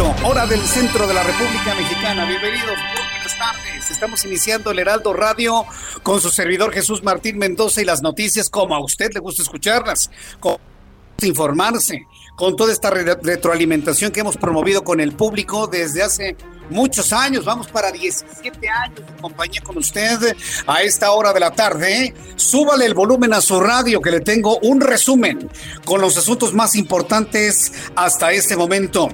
Hora del centro de la República Mexicana. Bienvenidos, muy buenas tardes. Estamos iniciando el Heraldo Radio con su servidor Jesús Martín Mendoza y las noticias como a usted le gusta escucharlas, informarse, con toda esta re- retroalimentación que hemos promovido con el público desde hace muchos años, vamos para 17 años de compañía con usted a esta hora de la tarde. Súbale el volumen a su radio que le tengo un resumen con los asuntos más importantes hasta este momento.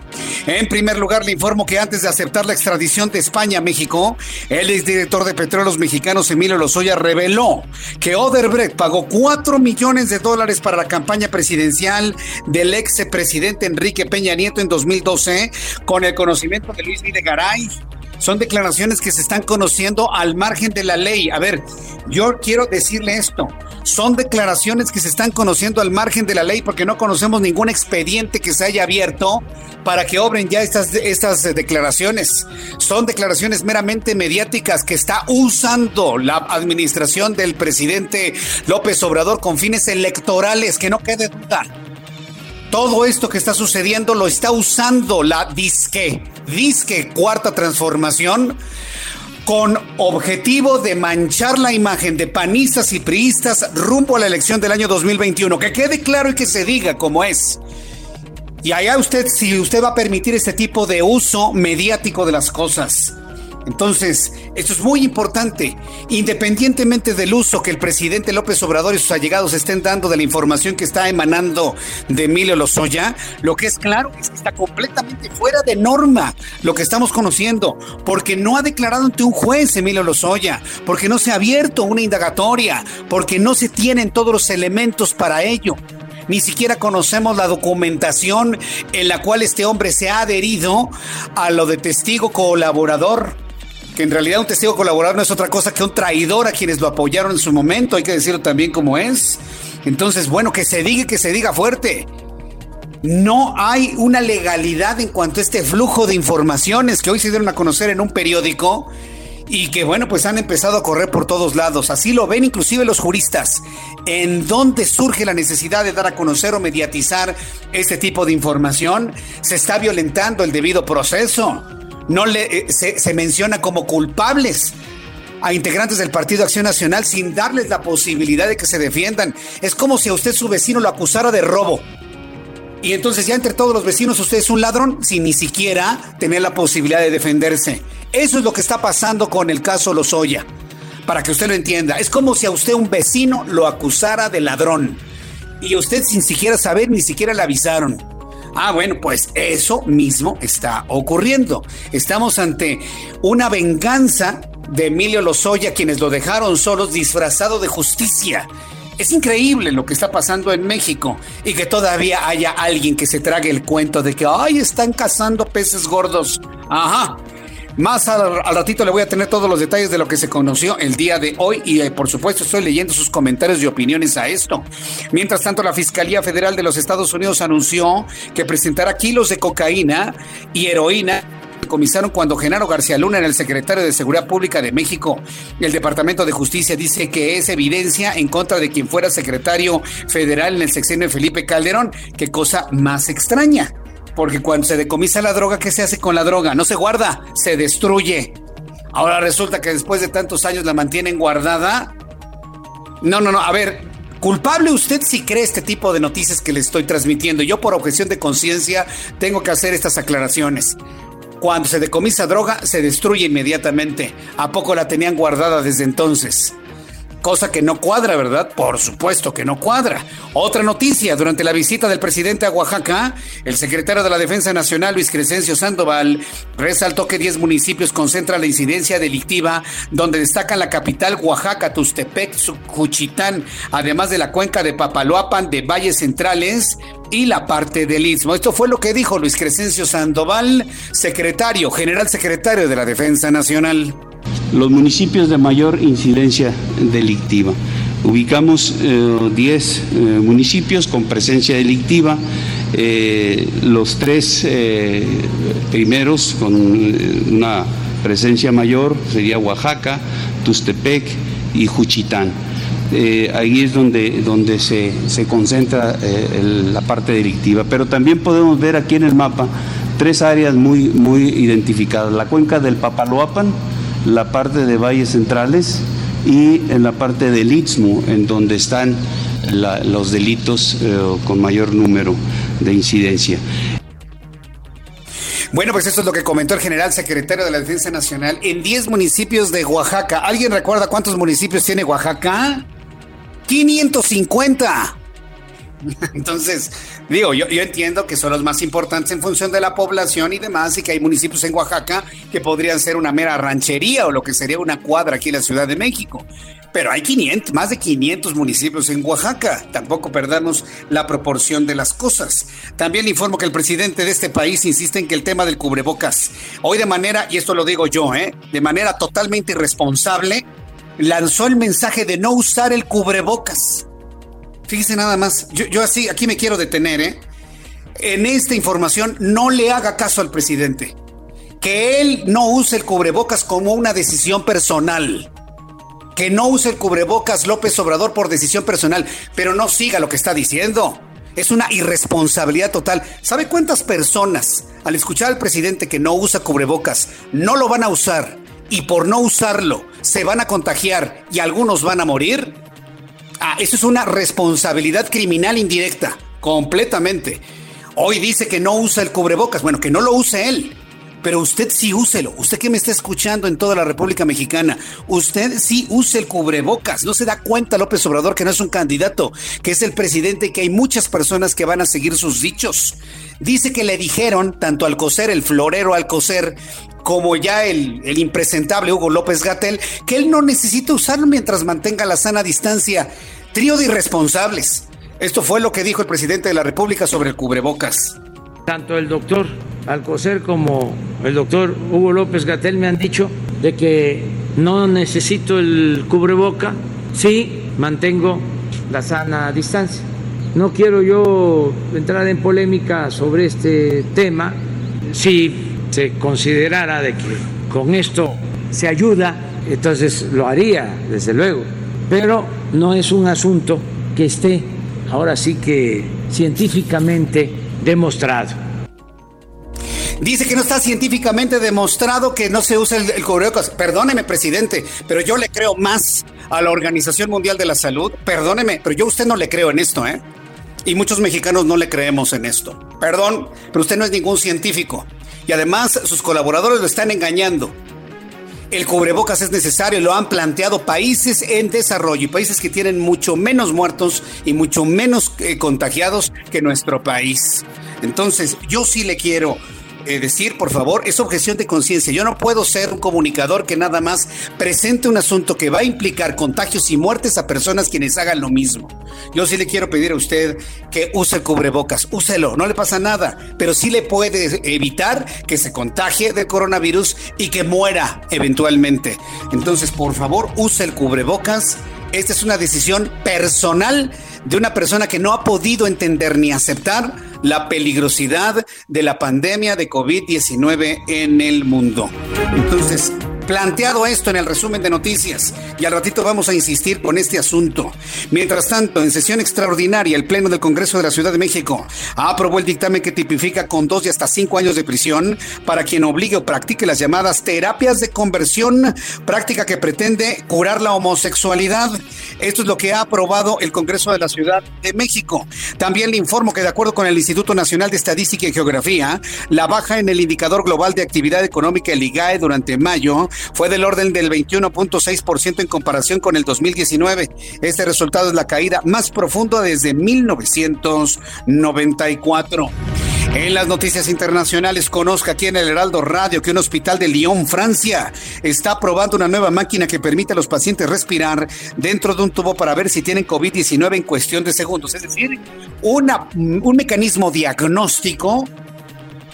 En primer lugar, le informo que antes de aceptar la extradición de España a México, el exdirector de Petróleos Mexicanos, Emilio Lozoya, reveló que Oderbrecht pagó 4 millones de dólares para la campaña presidencial del ex presidente Enrique Peña Nieto en 2012 con el conocimiento de Luis Videgaray. Son declaraciones que se están conociendo al margen de la ley. A ver, yo quiero decirle esto. Son declaraciones que se están conociendo al margen de la ley porque no conocemos ningún expediente que se haya abierto para que obren ya estas, estas declaraciones. Son declaraciones meramente mediáticas que está usando la administración del presidente López Obrador con fines electorales, que no quede duda. Todo esto que está sucediendo lo está usando la disque, disque cuarta transformación con objetivo de manchar la imagen de panistas y priistas rumbo a la elección del año 2021. Que quede claro y que se diga como es. Y allá usted, si usted va a permitir este tipo de uso mediático de las cosas. Entonces, esto es muy importante. Independientemente del uso que el presidente López Obrador y sus allegados estén dando de la información que está emanando de Emilio Lozoya, lo que es claro es que está completamente fuera de norma lo que estamos conociendo, porque no ha declarado ante un juez Emilio Lozoya, porque no se ha abierto una indagatoria, porque no se tienen todos los elementos para ello ni siquiera conocemos la documentación en la cual este hombre se ha adherido a lo de testigo colaborador. Que en realidad un testigo colaborador no es otra cosa que un traidor a quienes lo apoyaron en su momento, hay que decirlo también como es. Entonces, bueno, que se diga, que se diga fuerte. No hay una legalidad en cuanto a este flujo de informaciones que hoy se dieron a conocer en un periódico y que bueno, pues han empezado a correr por todos lados. Así lo ven inclusive los juristas. ¿En dónde surge la necesidad de dar a conocer o mediatizar este tipo de información? Se está violentando el debido proceso. No le, eh, se, menciona como culpables a integrantes del Partido Acción Nacional sin darles la posibilidad de que se defiendan. Es como si a usted su vecino lo acusara de robo. Y entonces ya entre todos los vecinos usted es un ladrón sin ni siquiera tener la posibilidad de defenderse. Eso es lo que está pasando con el caso Lozoya. Para que usted lo entienda, es como si a usted un vecino lo acusara de ladrón. Y usted sin siquiera saber, ni siquiera le avisaron. Ah, bueno, pues eso mismo está ocurriendo. Estamos ante una venganza de Emilio Lozoya, quienes lo dejaron solos disfrazado de justicia. Es increíble lo que está pasando en México y que todavía haya alguien que se trague el cuento de que, ay, están cazando peces gordos. Ajá. Más al, ratito le voy a tener todos los detalles de lo que se conoció el día de hoy y eh, por supuesto estoy leyendo sus comentarios y opiniones a esto. Mientras tanto, la Fiscalía Federal de los Estados Unidos anunció que presentará kilos de cocaína y heroína Comisaron cuando Genaro García Luna el secretario de Seguridad Pública de México. El Departamento de Justicia dice que es evidencia en contra de quien fuera secretario federal en el sexenio de Felipe Calderón. Qué cosa más extraña. Porque cuando se decomisa la droga, ¿qué se hace con la droga? No se guarda, se destruye. Ahora resulta que después de tantos años la mantienen guardada. No, no, no. A ver, Culpable usted si cree este tipo de noticias que le estoy transmitiendo. Yo por objeción de conciencia tengo que hacer estas aclaraciones. Cuando se decomisa droga, se destruye inmediatamente. ¿A poco la tenían guardada desde entonces? Cosa que no cuadra, ¿verdad? Por supuesto que no cuadra. Otra noticia, durante la visita del presidente a Oaxaca, el secretario de la Defensa Nacional, Luis Crescencio Sandoval, resaltó que 10 municipios concentran la incidencia delictiva, donde destacan la capital Oaxaca, Tustepec, Juchitán, además de la cuenca de Papaloapan, de Valles Centrales, y la parte del Istmo. Esto fue lo que dijo Luis Crescencio Sandoval, secretario, general secretario de la Defensa Nacional los municipios de mayor incidencia delictiva. Ubicamos 10 eh, eh, municipios con presencia delictiva, eh, los tres primeros con una presencia mayor sería Oaxaca, Tustepec y Juchitán. Ahí es donde, donde se, se concentra la parte delictiva. Pero también podemos ver aquí en el mapa tres áreas muy, muy identificadas. La cuenca del Papaloapan, la parte de valles centrales y en la parte del Istmo, en donde están los delitos eh, con mayor número de incidencia. Bueno, pues eso es lo que comentó el general secretario de la Defensa Nacional en 10 municipios de Oaxaca. ¿Alguien recuerda cuántos municipios tiene Oaxaca? 550. Entonces, digo, yo, yo, entiendo que son los más importantes en función de la población y demás, y que hay municipios en Oaxaca que podrían ser una mera ranchería o lo que sería una cuadra aquí en la Ciudad de México. Pero hay 500, más de 500 municipios en Oaxaca. Tampoco perdamos la proporción de las cosas. También informo que el presidente de este país insiste en que el tema del cubrebocas, hoy de manera, y esto lo digo yo, ¿eh? de manera totalmente irresponsable, lanzó el mensaje de no usar el cubrebocas. Fíjese nada más, yo, así, aquí me quiero detener, ¿eh? En esta información no le haga caso al presidente. Que él no use el cubrebocas como una decisión personal. Que no use el cubrebocas López Obrador por decisión personal, pero no siga lo que está diciendo. Es una irresponsabilidad total. ¿Sabe cuántas personas, al escuchar al presidente que no usa cubrebocas, no lo van a usar y por no usarlo se van a contagiar y algunos van a morir? Ah, eso es una responsabilidad criminal indirecta, completamente. Hoy dice que no usa el cubrebocas, bueno, que no lo use él, pero usted sí úselo. Usted que me está escuchando en toda la República Mexicana, usted sí use el cubrebocas. No se da cuenta López Obrador que no es un candidato, que es el presidente y que hay muchas personas que van a seguir sus dichos. Dice que le dijeron, tanto al coser, el florero al coser, como ya el, el impresentable Hugo López Gatel, que él no necesita usarlo mientras mantenga la sana distancia. Trío de irresponsables. Esto fue lo que dijo el presidente de la República sobre el cubrebocas. Tanto el doctor Alcocer como el doctor Hugo López Gatel me han dicho de que no necesito el cubreboca si mantengo la sana distancia. No quiero yo entrar en polémica sobre este tema. Si se considerara de que con esto se ayuda, entonces lo haría, desde luego. Pero no es un asunto que esté ahora sí que científicamente demostrado. Dice que no está científicamente demostrado que no se usa el, el. Perdóneme, presidente, pero yo le creo más a la Organización Mundial de la Salud. Perdóneme, pero yo a usted no le creo en esto, ¿eh? Y muchos mexicanos no le creemos en esto. Perdón, pero usted no es ningún científico y además sus colaboradores lo están engañando. El cubrebocas es necesario, lo han planteado países en desarrollo y países que tienen mucho menos muertos y mucho menos eh, contagiados que nuestro país. Entonces, yo sí le quiero eh, decir, por favor, es objeción de conciencia. Yo no puedo ser un comunicador que nada más presente un asunto que va a implicar contagios y muertes a personas quienes hagan lo mismo. Yo sí le quiero pedir a usted que use el cubrebocas, úselo, no le pasa nada, pero sí le puede evitar que se contagie del coronavirus y que muera eventualmente. Entonces, por favor, use el cubrebocas. Esta es una decisión personal de una persona que no ha podido entender ni aceptar la peligrosidad de la pandemia de COVID-19 en el mundo. Entonces, planteado esto en el resumen de noticias y al ratito vamos a insistir con este asunto. Mientras tanto, en sesión extraordinaria, el Pleno del Congreso de la Ciudad de México aprobó el dictamen que tipifica con dos y hasta cinco años de prisión para quien obligue o practique las llamadas terapias de conversión, práctica que pretende curar la homosexualidad. Esto es lo que ha aprobado el Congreso de la Ciudad de México. También le informo que de acuerdo con el Instituto Nacional de Estadística y Geografía, la baja en el indicador global de actividad económica, el IGAE, durante mayo fue del orden del 21.6% en comparación con el 2019. Este resultado es la caída más profunda desde 1994. En las noticias internacionales, conozca aquí en el Heraldo Radio que un hospital de Lyon, Francia, está probando una nueva máquina que permite a los pacientes respirar dentro de un tubo para ver si tienen COVID-19 en cuestión de segundos. Es decir, una, un mecanismo diagnóstico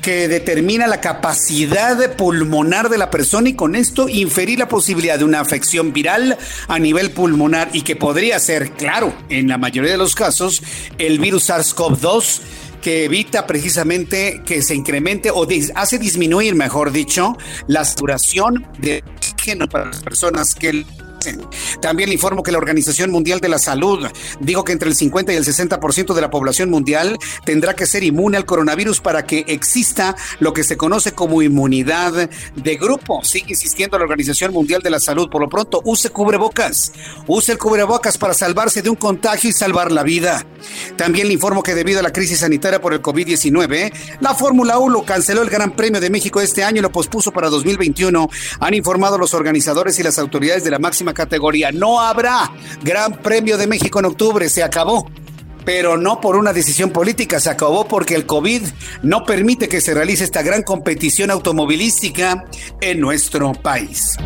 que determina la capacidad pulmonar de la persona y con esto inferir la posibilidad de una afección viral a nivel pulmonar y que podría ser, claro, en la mayoría de los casos, el virus SARS-CoV-2 que evita precisamente que se incremente o hace disminuir, mejor dicho, la saturación de oxígeno para las personas que también le informo que la Organización Mundial de la Salud dijo que entre el 50 y el 60% de la población mundial tendrá que ser inmune al coronavirus para que exista lo que se conoce como inmunidad de grupo. Sigue insistiendo la Organización Mundial de la Salud. Por lo pronto, use cubrebocas. Use el cubrebocas para salvarse de un contagio y salvar la vida. También le informo que debido a la crisis sanitaria por el COVID-19, la Fórmula 1 canceló el Gran Premio de México este año y lo pospuso para 2021. Han informado los organizadores y las autoridades de la máxima categoría. No habrá Gran Premio de México en octubre, se acabó. Pero no por una decisión política, se acabó porque el COVID no permite que se realice esta gran competición automovilística en nuestro país.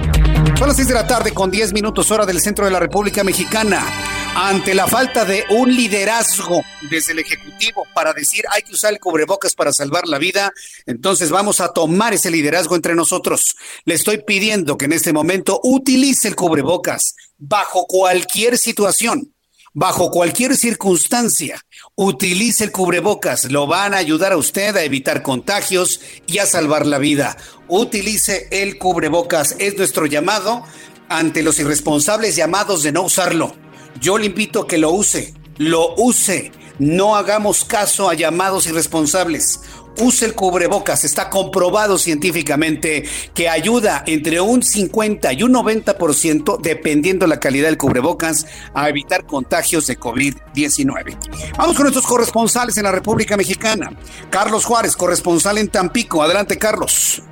Son las 6 de la tarde con 10 minutos hora del centro de la República Mexicana. Ante la falta de un liderazgo desde el Ejecutivo para decir hay que usar el cubrebocas para salvar la vida, entonces vamos a tomar ese liderazgo entre nosotros. Le estoy pidiendo que en este momento utilice el cubrebocas bajo cualquier situación bajo cualquier circunstancia, utilice el cubrebocas. Lo van a ayudar a usted a evitar contagios y a salvar la vida. Utilice el cubrebocas. Es nuestro llamado ante los irresponsables llamados de no usarlo. Yo le invito a que lo use. Lo use. No hagamos caso a llamados irresponsables use el cubrebocas. Está comprobado científicamente que ayuda entre un 50 y un 90%, dependiendo la calidad del cubrebocas, a evitar contagios de COVID-19. Vamos con nuestros corresponsales en la República Mexicana. Carlos Juárez, corresponsal en Tampico. Adelante, Carlos.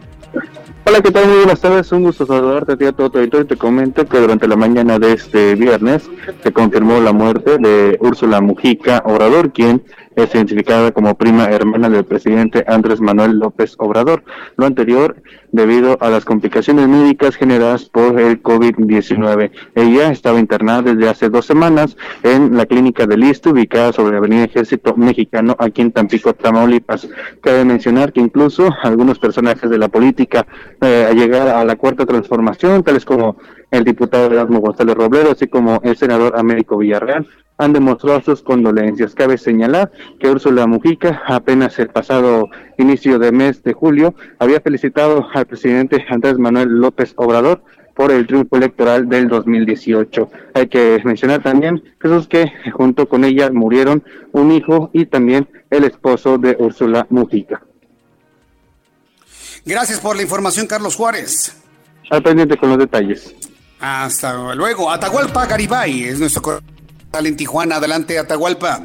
Hola, ¿qué tal? Muy buenas tardes, un gusto saludarte a ti a todo tu auditorio. Te comento que durante la mañana de este viernes se confirmó la muerte de Úrsula Mujica Obrador, quien es identificada como prima hermana del presidente Andrés Manuel López Obrador. Lo anterior debido a las complicaciones médicas generadas por el COVID-19. Ella estaba internada desde hace dos semanas en la clínica de Listo, ubicada sobre la Avenida Ejército Mexicano, aquí en Tampico, Tamaulipas. Cabe mencionar que incluso algunos personajes de la política eh, llegar a la cuarta transformación, tales como el diputado Erasmo González Robledo, así como el senador Américo Villarreal, han demostrado sus condolencias. Cabe señalar que Úrsula Mujica, apenas el pasado inicio de mes de julio, había felicitado al presidente Andrés Manuel López Obrador por el triunfo electoral del 2018. Hay que mencionar también, Jesús, que junto con ella murieron un hijo y también el esposo de Úrsula Mujica. Gracias por la información, Carlos Juárez. Al pendiente con los detalles. Hasta luego. Atahualpa Garibay es nuestro en Tijuana. Adelante, Atahualpa.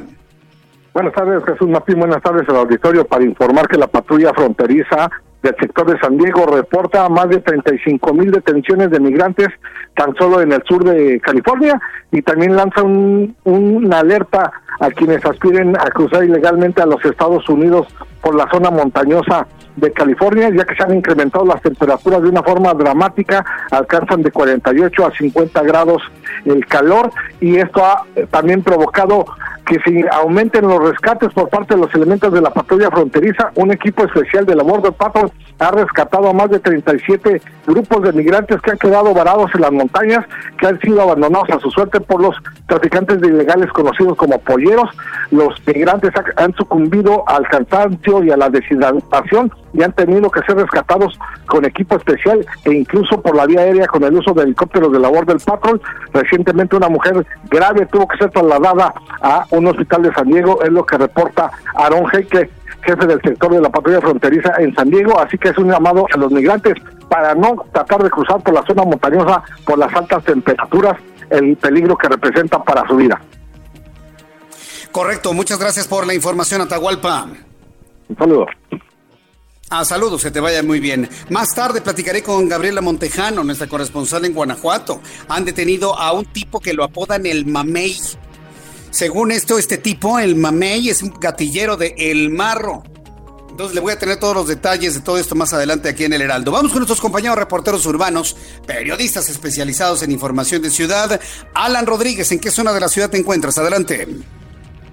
Buenas tardes, Jesús Martín. Buenas tardes al auditorio para informar que la patrulla fronteriza del sector de San Diego reporta más de 35 mil detenciones de migrantes tan solo en el sur de California y también lanza un, una alerta a quienes aspiren a cruzar ilegalmente a los Estados Unidos por la zona montañosa de California, ya que se han incrementado las temperaturas de una forma dramática, alcanzan de 48 a 50 grados el calor y esto ha eh, también provocado que si aumenten los rescates por parte de los elementos de la patrulla fronteriza, un equipo especial de la Border Patrol ha rescatado a más de 37 grupos de migrantes que han quedado varados en las montañas, que han sido abandonados a su suerte por los traficantes de ilegales conocidos como polleros. Los migrantes han sucumbido al cansancio y a la deshidratación y han tenido que ser rescatados con equipo especial e incluso por la vía aérea con el uso de helicópteros de labor del Patrol. Recientemente una mujer grave tuvo que ser trasladada a un hospital de San Diego, es lo que reporta Aaron Heike, jefe del sector de la patrulla fronteriza en San Diego, así que es un llamado a los migrantes para no tratar de cruzar por la zona montañosa por las altas temperaturas, el peligro que representa para su vida. Correcto, muchas gracias por la información, Atahualpa. Un saludo. Ah, saludos, que te vaya muy bien. Más tarde platicaré con Gabriela Montejano, nuestra corresponsal en Guanajuato. Han detenido a un tipo que lo apodan el Mamey. Según esto, este tipo, el Mamey, es un gatillero de El Marro. Entonces le voy a tener todos los detalles de todo esto más adelante aquí en el Heraldo. Vamos con nuestros compañeros reporteros urbanos, periodistas especializados en información de ciudad. Alan Rodríguez, ¿en qué zona de la ciudad te encuentras? Adelante.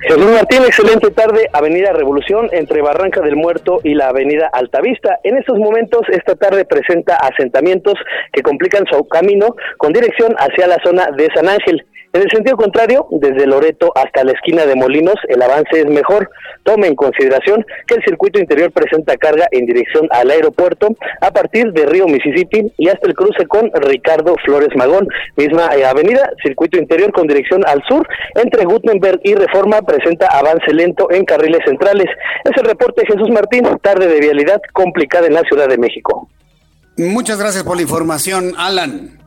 Jesús Martín, excelente tarde, Avenida Revolución, entre Barranca del Muerto y la Avenida Altavista. En estos momentos, esta tarde presenta asentamientos que complican su camino con dirección hacia la zona de San Ángel. En el sentido contrario, desde Loreto hasta la esquina de Molinos, el avance es mejor. Tome en consideración que el circuito interior presenta carga en dirección al aeropuerto a partir de Río Mississippi y hasta el cruce con Ricardo Flores Magón. Misma eh, avenida, circuito interior con dirección al sur, entre Gutenberg y Reforma presenta avance lento en carriles centrales. Es el reporte Jesús Martín, tarde de vialidad complicada en la Ciudad de México. Muchas gracias por la información, Alan.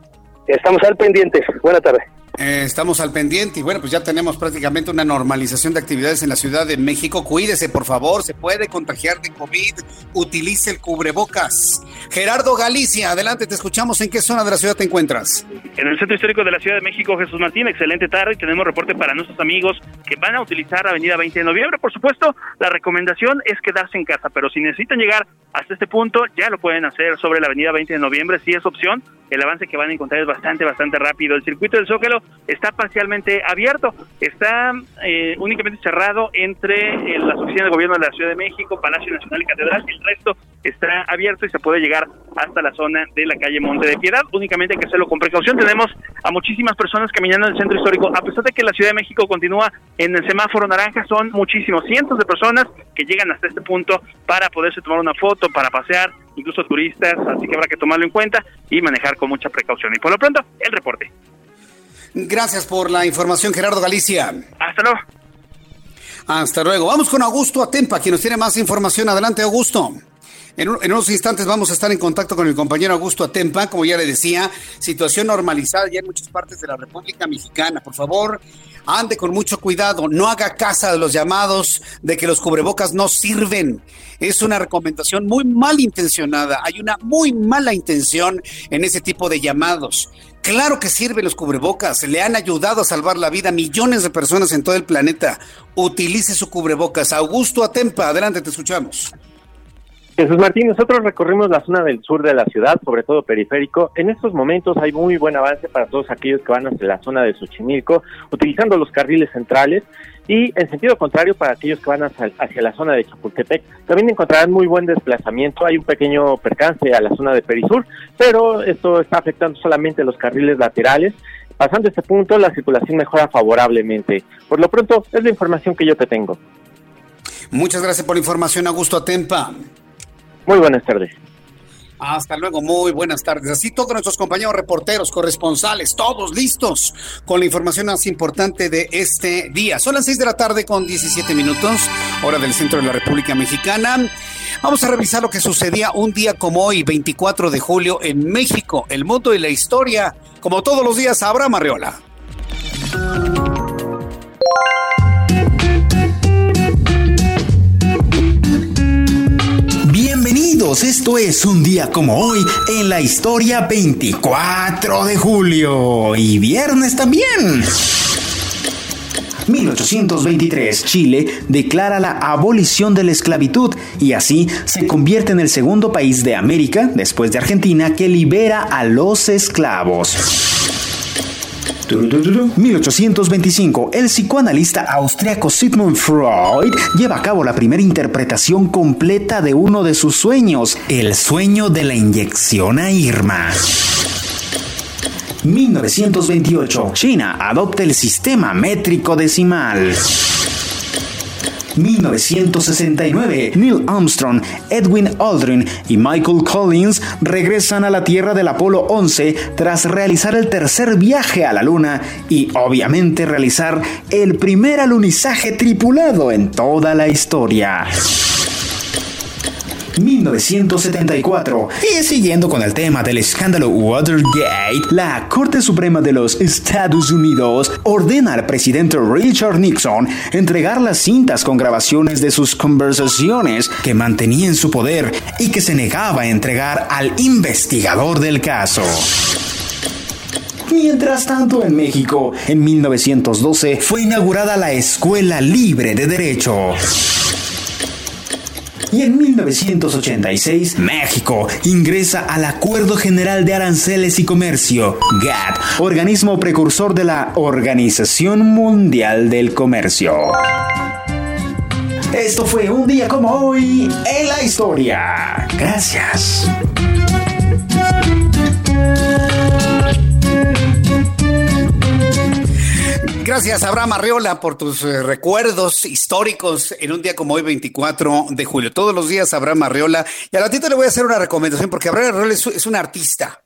Estamos al pendiente. Buena tarde. Eh, estamos al pendiente y bueno, pues ya tenemos prácticamente una normalización de actividades en la Ciudad de México. Cuídese, por favor, se puede contagiar de COVID. Utilice el cubrebocas. Gerardo Galicia, adelante, te escuchamos. ¿En qué zona de la ciudad te encuentras? En el centro histórico de la Ciudad de México, Jesús Martín, excelente tarde. Tenemos reporte para nuestros amigos que van a utilizar Avenida 20 de Noviembre. Por supuesto, la recomendación es quedarse en casa, pero si necesitan llegar hasta este punto, ya lo pueden hacer sobre la Avenida 20 de Noviembre, si es opción. El avance que van a encontrar es bastante, bastante rápido. El circuito del Zócalo está parcialmente abierto, está eh, únicamente cerrado entre eh, las oficinas de gobierno de la Ciudad de México, Palacio Nacional y Catedral, el resto está abierto y se puede llegar hasta la zona de la calle Monte de Piedad, únicamente hay que hacerlo con precaución, tenemos a muchísimas personas caminando en el centro histórico, a pesar de que la Ciudad de México continúa en el semáforo naranja, son muchísimos, cientos de personas que llegan hasta este punto para poderse tomar una foto, para pasear, incluso turistas, así que habrá que tomarlo en cuenta y manejar con mucha precaución. Y por lo pronto, el reporte. Gracias por la información, Gerardo Galicia. Hasta luego. Hasta luego. Vamos con Augusto Atempa, quien nos tiene más información. Adelante, Augusto. En, unos instantes vamos a estar en contacto con el compañero Augusto Atempa, como ya le decía, situación normalizada ya en muchas partes de la República Mexicana. Por favor, ande con mucho cuidado, no haga caso de los llamados de que los cubrebocas no sirven. Es una recomendación muy mal intencionada, hay una muy mala intención en ese tipo de llamados. Claro que sirven los cubrebocas, le han ayudado a salvar la vida a millones de personas en todo el planeta. Utilice su cubrebocas. Augusto Atempa, adelante, te escuchamos. Jesús Martín, nosotros recorrimos la zona del sur de la ciudad, sobre todo periférico. En estos momentos hay muy buen avance para todos aquellos que van hacia la zona de Xochimilco, utilizando los carriles centrales. Y en sentido contrario, para aquellos que van hacia, la zona de Chapultepec, también encontrarán muy buen desplazamiento. Hay un pequeño percance a la zona de Perisur, pero esto está afectando solamente los carriles laterales. Pasando este punto, la circulación mejora favorablemente. Por lo pronto, es la información que yo te tengo. Muchas gracias por la información, Augusto Atempa. Muy buenas tardes. Hasta luego, muy buenas tardes. Así todos nuestros compañeros reporteros, corresponsales, todos listos con la información más importante de este día. Son las 6 de la tarde con 17 minutos, hora del centro de la República Mexicana. Vamos a revisar lo que sucedía un día como hoy, 24 de julio, en México, el mundo y la historia. Como todos los días, Abraham Arreola. Esto es un día como hoy en la historia 24 de julio y viernes también. 1823, Chile declara la abolición de la esclavitud y así se convierte en el segundo país de América, después de Argentina, que libera a los esclavos. 1825, el psicoanalista austriaco Sigmund Freud lleva a cabo la primera interpretación completa de uno de sus sueños, el sueño de la inyección a Irma. 1928, China adopta el sistema métrico decimal. 1969, Neil Armstrong, Edwin Aldrin y Michael Collins regresan a la Tierra del Apolo 11 tras realizar el tercer viaje a la Luna y obviamente realizar el primer alunizaje tripulado en toda la historia. 1974. Y siguiendo con el tema del escándalo Watergate, la Corte Suprema de los Estados Unidos ordena al presidente Richard Nixon entregar las cintas con grabaciones de sus conversaciones que mantenía en su poder y que se negaba a entregar al investigador del caso. Mientras tanto, en México, en 1912, fue inaugurada la Escuela Libre de Derecho. Y en 1986, México ingresa al Acuerdo General de Aranceles y Comercio, GATT, organismo precursor de la Organización Mundial del Comercio. Esto fue un día como hoy en la historia. Gracias. Gracias, Abraham Arreola, por tus eh, recuerdos históricos en un día como hoy, 24 de julio. Todos los días, Abraham Arreola. Y a ratito le voy a hacer una recomendación porque Abraham Arreola es, es un artista.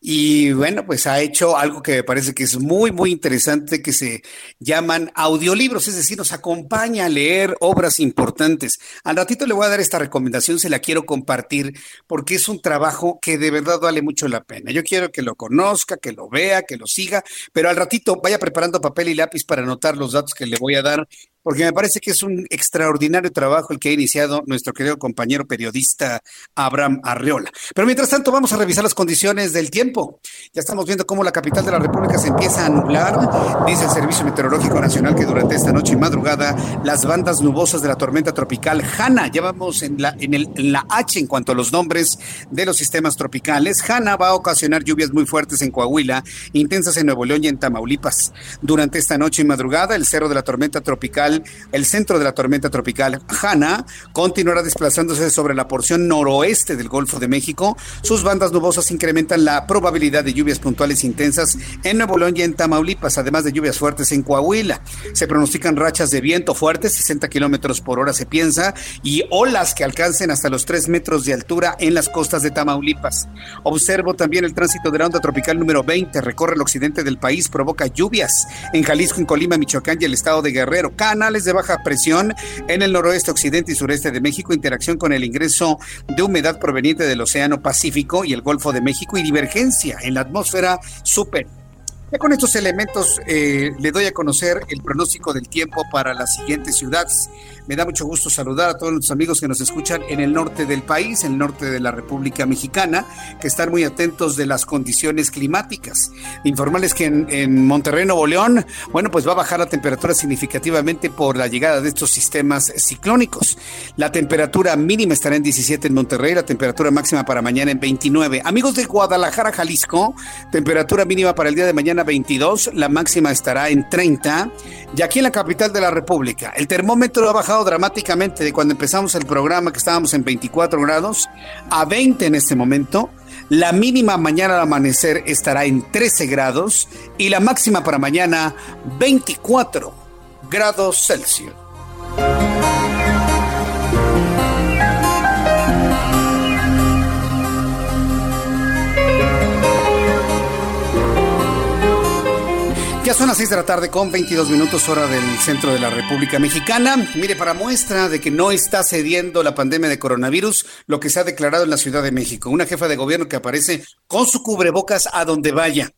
Y bueno, pues ha hecho algo que me parece que es muy, muy interesante, que se llaman audiolibros, es decir, nos acompaña a leer obras importantes. Al ratito le voy a dar esta recomendación, se la quiero compartir, porque es un trabajo que de verdad vale mucho la pena. Yo quiero que lo conozca, que lo vea, que lo siga, pero al ratito vaya preparando papel y lápiz para anotar los datos que le voy a dar porque me parece que es un extraordinario trabajo el que ha iniciado nuestro querido compañero periodista Abraham Arreola. Pero mientras tanto, vamos a revisar las condiciones del tiempo. Ya estamos viendo cómo la capital de la República se empieza a nublar. Dice el Servicio Meteorológico Nacional que durante esta noche y madrugada las bandas nubosas de la tormenta tropical Hanna, ya vamos en la, en, la H en cuanto a los nombres de los sistemas tropicales. Hanna va a ocasionar lluvias muy fuertes en Coahuila, intensas en Nuevo León y en Tamaulipas. Durante esta noche y madrugada, el cerro de la tormenta tropical el centro de la tormenta tropical Hanna continuará desplazándose sobre la porción noroeste del Golfo de México. Sus bandas nubosas incrementan la probabilidad de lluvias puntuales intensas en Nuevo León y en Tamaulipas, además de lluvias fuertes en Coahuila. Se pronostican rachas de viento fuertes, 60 kilómetros por hora se piensa, y olas que alcancen hasta los 3 metros de altura en las costas de Tamaulipas. Observo también el tránsito de la onda tropical número 20, recorre el occidente del país, provoca lluvias en Jalisco, en Colima, Michoacán y el estado de Guerrero. Cana de baja presión en el noroeste, occidente y sureste de México, interacción con el ingreso de humedad proveniente del Océano Pacífico y el Golfo de México y divergencia en la atmósfera super ya con estos elementos eh, le doy a conocer el pronóstico del tiempo para las siguientes ciudades. Me da mucho gusto saludar a todos los amigos que nos escuchan en el norte del país, en el norte de la República Mexicana, que están muy atentos de las condiciones climáticas. Informarles que en, en Monterrey, Nuevo León, bueno, pues va a bajar la temperatura significativamente por la llegada de estos sistemas ciclónicos. La temperatura mínima estará en 17 en Monterrey, la temperatura máxima para mañana en 29. Amigos de Guadalajara, Jalisco, temperatura mínima para el día de mañana 22, la máxima estará en 30. Y aquí en la capital de la República, el termómetro ha bajado dramáticamente de cuando empezamos el programa, que estábamos en 24 grados, a 20 en este momento. La mínima mañana al amanecer estará en 13 grados y la máxima para mañana 24 grados Celsius. Son las 6 de la tarde con 22 minutos hora del centro de la República Mexicana. Mire, para muestra de que no está cediendo la pandemia de coronavirus, lo que se ha declarado en la Ciudad de México. Una jefa de gobierno que aparece con su cubrebocas a donde vaya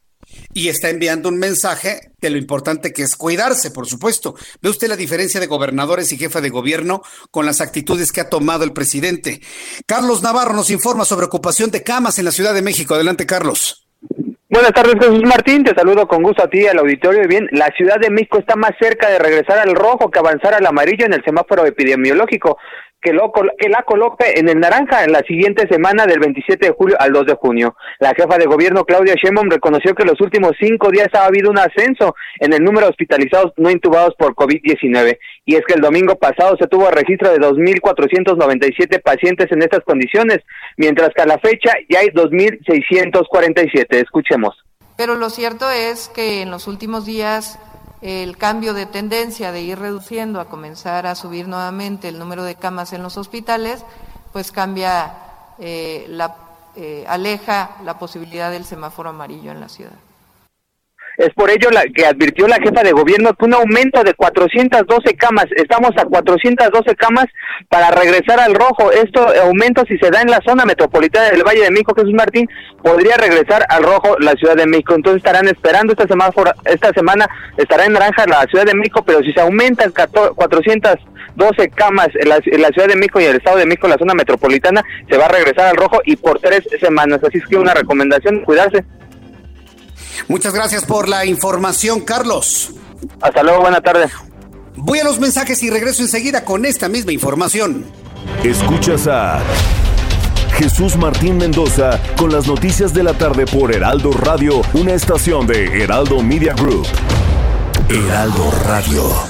y está enviando un mensaje de lo importante que es cuidarse, por supuesto. ¿Ve usted la diferencia de gobernadores y jefa de gobierno con las actitudes que ha tomado el presidente? Carlos Navarro nos informa sobre ocupación de camas en la Ciudad de México. Adelante, Carlos. Buenas tardes, Jesús Martín. Te saludo con gusto a ti al auditorio. Bien, la Ciudad de México está más cerca de regresar al rojo que avanzar al amarillo en el semáforo epidemiológico. Que, lo, que la coloque en el naranja en la siguiente semana del 27 de julio al 2 de junio. La jefa de gobierno Claudia Sheinbaum reconoció que los últimos cinco días ha habido un ascenso en el número de hospitalizados no intubados por COVID-19 y es que el domingo pasado se tuvo registro de 2.497 pacientes en estas condiciones, mientras que a la fecha ya hay 2.647. Escuchemos. Pero lo cierto es que en los últimos días el cambio de tendencia de ir reduciendo a comenzar a subir nuevamente el número de camas en los hospitales, pues cambia, eh, la, eh, aleja la posibilidad del semáforo amarillo en la ciudad. Es por ello la, que advirtió la jefa de gobierno que un aumento de 412 camas, estamos a 412 camas para regresar al rojo. Esto aumento si se da en la zona metropolitana del Valle de México, Jesús Martín, podría regresar al rojo la Ciudad de México. Entonces estarán esperando esta semana, esta semana estará en naranja la Ciudad de México, pero si se aumentan 412 camas en la, en la Ciudad de México y el Estado de México, la zona metropolitana, se va a regresar al rojo y por tres semanas. Así es que una recomendación, cuidarse. Muchas gracias por la información, Carlos. Hasta luego, buena tarde. Voy a los mensajes y regreso enseguida con esta misma información. Escuchas a Jesús Martín Mendoza con las noticias de la tarde por Heraldo Radio, una estación de Heraldo Media Group. Heraldo Radio.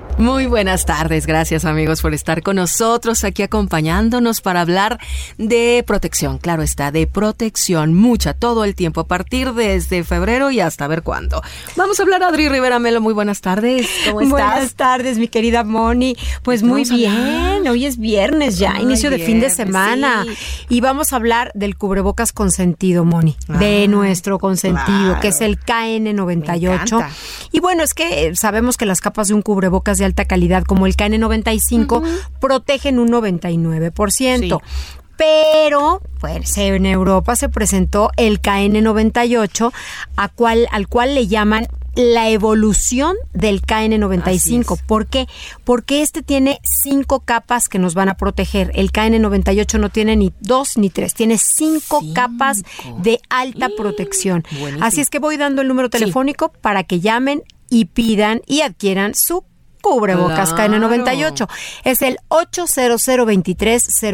Muy buenas tardes, gracias amigos por estar con nosotros aquí acompañándonos para hablar de protección, claro está, de protección, mucha, todo el tiempo, a partir desde febrero y hasta ver cuándo. Vamos a hablar, Adri Rivera Melo, muy buenas tardes, ¿cómo estás? Buenas tardes, mi querida Moni, pues muy bien, hoy es viernes ya, inicio de fin de semana, y vamos a hablar del cubrebocas consentido, Moni, de ah, nuestro consentido, que es el KN98. Y bueno, es que sabemos que las capas de un cubrebocas de alta calidad como el KN95 protegen un 99%. Pero, pues en Europa se presentó el KN98, a cual, al cual le llaman la evolución del KN95. ¿Por qué? Porque este tiene cinco capas que nos van a proteger. El KN98 no tiene ni dos ni tres, tiene cinco, capas de alta protección. Así es que voy dando el número telefónico para que llamen y pidan y adquieran su cubrebocas KN98. Es el 800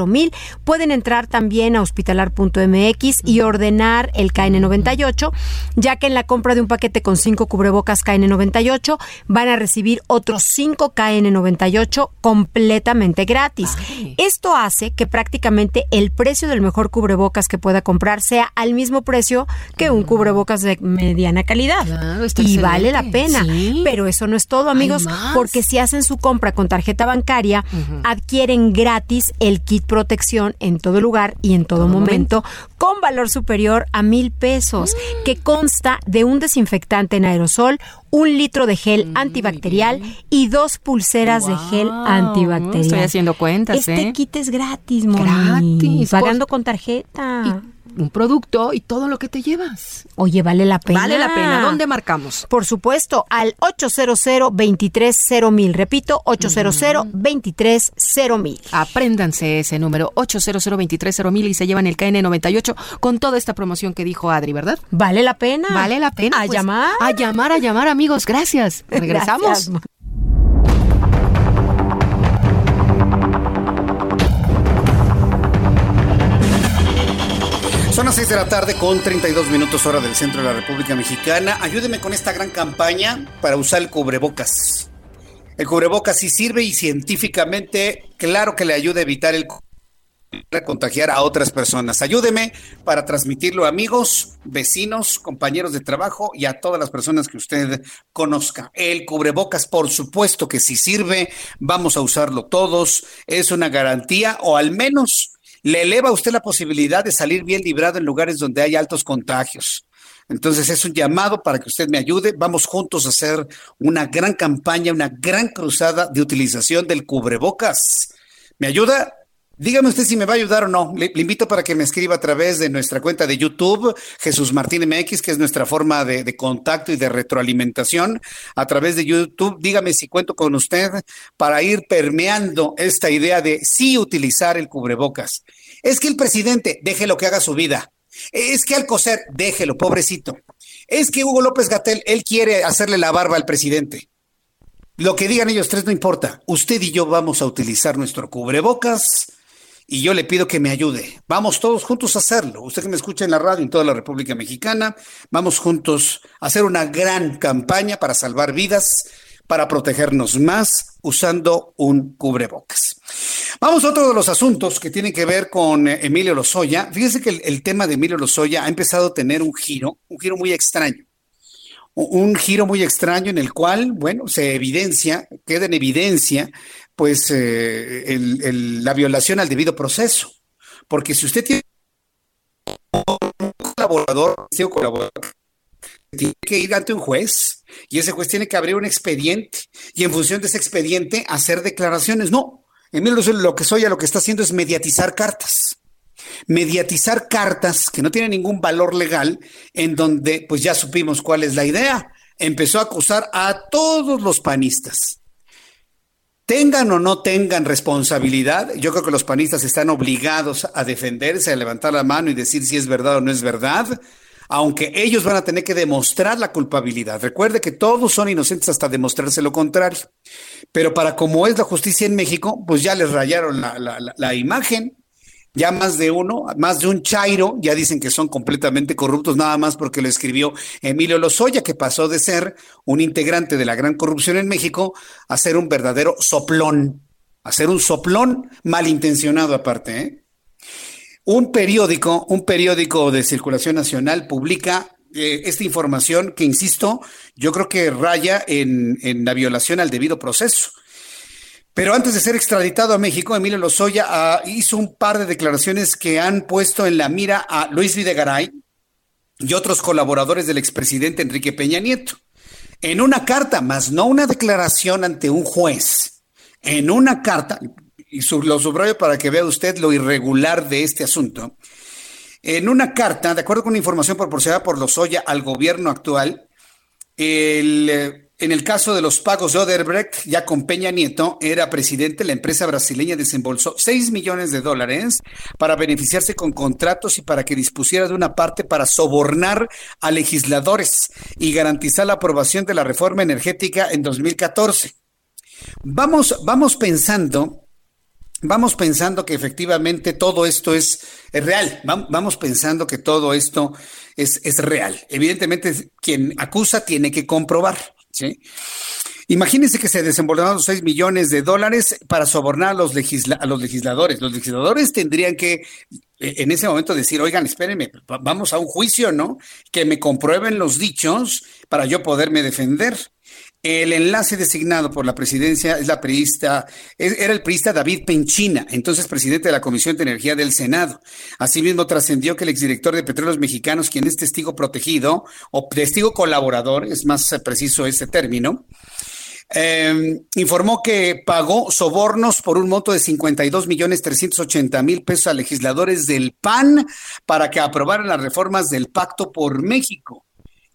mil Pueden entrar también a hospitalar.mx y ordenar el KN98, ya que en la compra de un paquete con cinco cubrebocas KN98 van a recibir otros cinco KN98 completamente gratis. Esto hace que prácticamente el precio del mejor cubrebocas que pueda comprar sea al mismo precio que un cubrebocas de mediana calidad. y vale la pena. Pero eso no es todo, amigos, porque que si hacen su compra con tarjeta bancaria, adquieren gratis el kit protección en todo lugar y en todo, momento, con valor superior a mil pesos, que consta de un desinfectante en aerosol, un litro de gel antibacterial y dos pulseras de gel antibacterial. Estoy haciendo cuentas. Este ¿eh? kit es gratis, Moni. Gratis. Pagando con tarjeta un producto y todo lo que te llevas. Oye, vale la pena. Vale la pena. ¿Dónde marcamos? Por supuesto, al 800 mil Repito, 800 mil Apréndanse ese número, 800 mil y se llevan el KN98 con toda esta promoción que dijo Adri, ¿verdad? Vale la pena. Vale la pena. A pues, llamar. A llamar, a llamar, amigos. Gracias. Regresamos. Son las 6 de la tarde con 32 minutos hora del centro de la República Mexicana. Ayúdeme con esta gran campaña para usar el cubrebocas. El cubrebocas sí sirve y científicamente, claro que le ayuda a evitar el contagiar a otras personas. Ayúdeme para transmitirlo a amigos, vecinos, compañeros de trabajo y a todas las personas que usted conozca. El cubrebocas, por supuesto que si sirve, vamos a usarlo todos. Es una garantía o al menos le eleva a usted la posibilidad de salir bien librado en lugares donde hay altos contagios. Entonces es un llamado para que usted me ayude. Vamos juntos a hacer una gran campaña, una gran cruzada de utilización del cubrebocas. ¿Me ayuda? Dígame usted si me va a ayudar o no. Le, invito para que me escriba a través de nuestra cuenta de YouTube, Jesús Martín MX, que es nuestra forma de, contacto y de retroalimentación. A través de YouTube, dígame si cuento con usted para ir permeando esta idea de sí utilizar el cubrebocas. Es que el presidente, déjelo que haga su vida. Es que Alcocer, déjelo, pobrecito. Es que Hugo López Gatel, él quiere hacerle la barba al presidente. Lo que digan ellos tres no importa. Usted y yo vamos a utilizar nuestro cubrebocas y yo le pido que me ayude. Vamos todos juntos a hacerlo. Usted que me escucha en la radio en toda la República Mexicana, vamos juntos a hacer una gran campaña para salvar vidas, para protegernos más usando un cubrebocas. Vamos a otro de los asuntos que tienen que ver con eh, Emilio Lozoya. Fíjese que el, el tema de Emilio Lozoya ha empezado a tener un giro, un giro muy extraño un giro muy extraño en el cual, bueno, se evidencia, queda en evidencia pues eh, el, el, la violación al debido proceso. Porque si usted tiene un colaborador, tiene que ir ante un juez y ese juez tiene que abrir un expediente y en función de ese expediente hacer declaraciones. No, Emilio lo que soy a lo que está haciendo es mediatizar cartas. Mediatizar cartas que no tienen ningún valor legal, en donde pues ya supimos cuál es la idea. Empezó a acusar a todos los panistas Tengan o no tengan responsabilidad, yo creo que los panistas están obligados a defenderse, a levantar la mano y decir si es verdad o no es verdad, aunque ellos van a tener que demostrar la culpabilidad. Recuerde que todos son inocentes hasta demostrarse lo contrario. Pero para como es la justicia en México, pues ya les rayaron la, la, la, la imagen ya más de uno, más de un Chairo, ya dicen que son completamente corruptos nada más porque lo escribió Emilio Lozoya, que pasó de ser un integrante de la gran corrupción en México a ser un verdadero soplón, a ser un soplón malintencionado aparte. ¿eh? Un periódico, un periódico de circulación nacional publica eh, esta información que, insisto, yo creo que raya en, en la violación al debido proceso. Pero antes de ser extraditado a México, Emilio Lozoya uh, hizo un par de declaraciones que han puesto en la mira a Luis Videgaray y otros colaboradores del expresidente Enrique Peña Nieto. En una carta, más no una declaración ante un juez, en una carta, y lo subrayo para que vea usted lo irregular de este asunto, en una carta, de acuerdo con la información proporcionada por Lozoya al gobierno actual, el eh, en el caso de los pagos de Oderbrecht, ya con Peña Nieto, era presidente, la empresa brasileña desembolsó 6 millones de dólares para beneficiarse con contratos y para que dispusiera de una parte para sobornar a legisladores y garantizar la aprobación de la reforma energética en 2014. Vamos, vamos pensando vamos pensando que efectivamente todo esto es, real, vamos pensando que todo esto es, es, real. Evidentemente, quien acusa tiene que comprobar. ¿Sí? Imagínense que se desenvolvieron 6 millones de dólares para sobornar a los, a los legisladores. Los legisladores tendrían que eh, en ese momento decir, oigan, espérenme, vamos a un juicio, ¿no? Que me comprueben los dichos para yo poderme defender. El enlace designado por la presidencia es la priista, era el priista David Penchina, entonces presidente de la Comisión de Energía del Senado. Asimismo, trascendió que el exdirector de Petróleos Mexicanos, quien es testigo protegido o testigo colaborador, es más preciso ese término, eh, informó que pagó sobornos por un monto de 52 millones 380 mil pesos a legisladores del PAN para que aprobaran las reformas del Pacto por México.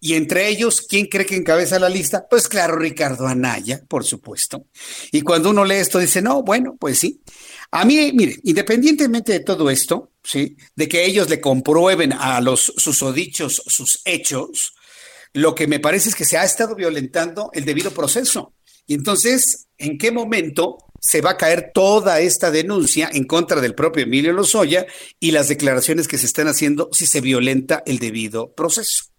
Y entre ellos, ¿quién cree que encabeza la lista? Pues claro, Ricardo Anaya, por supuesto. Y cuando uno lee esto, dice, no, bueno, pues sí. A mí, mire, independientemente de todo esto, ¿sí? De que ellos le comprueben a los susodichos sus hechos, lo que me parece es que se ha estado violentando el debido proceso. Y entonces, ¿en qué momento se va a caer toda esta denuncia en contra del propio Emilio Lozoya y las declaraciones que se están haciendo si se violenta el debido proceso?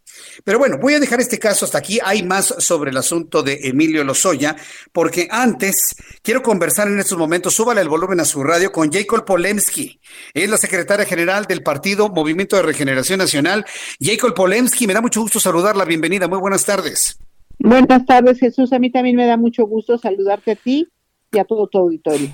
Pero bueno, voy a dejar este caso hasta aquí. Hay más sobre el asunto de Emilio Lozoya, porque antes quiero conversar en estos momentos, súbale el volumen a su radio, con Jacob Polemski. Es la secretaria general del partido Movimiento de Regeneración Nacional. Jacob Polemski, me da mucho gusto saludarla. Bienvenida, muy buenas tardes. Buenas tardes, Jesús. A mí también me da mucho gusto saludarte a ti y a todo tu auditorio.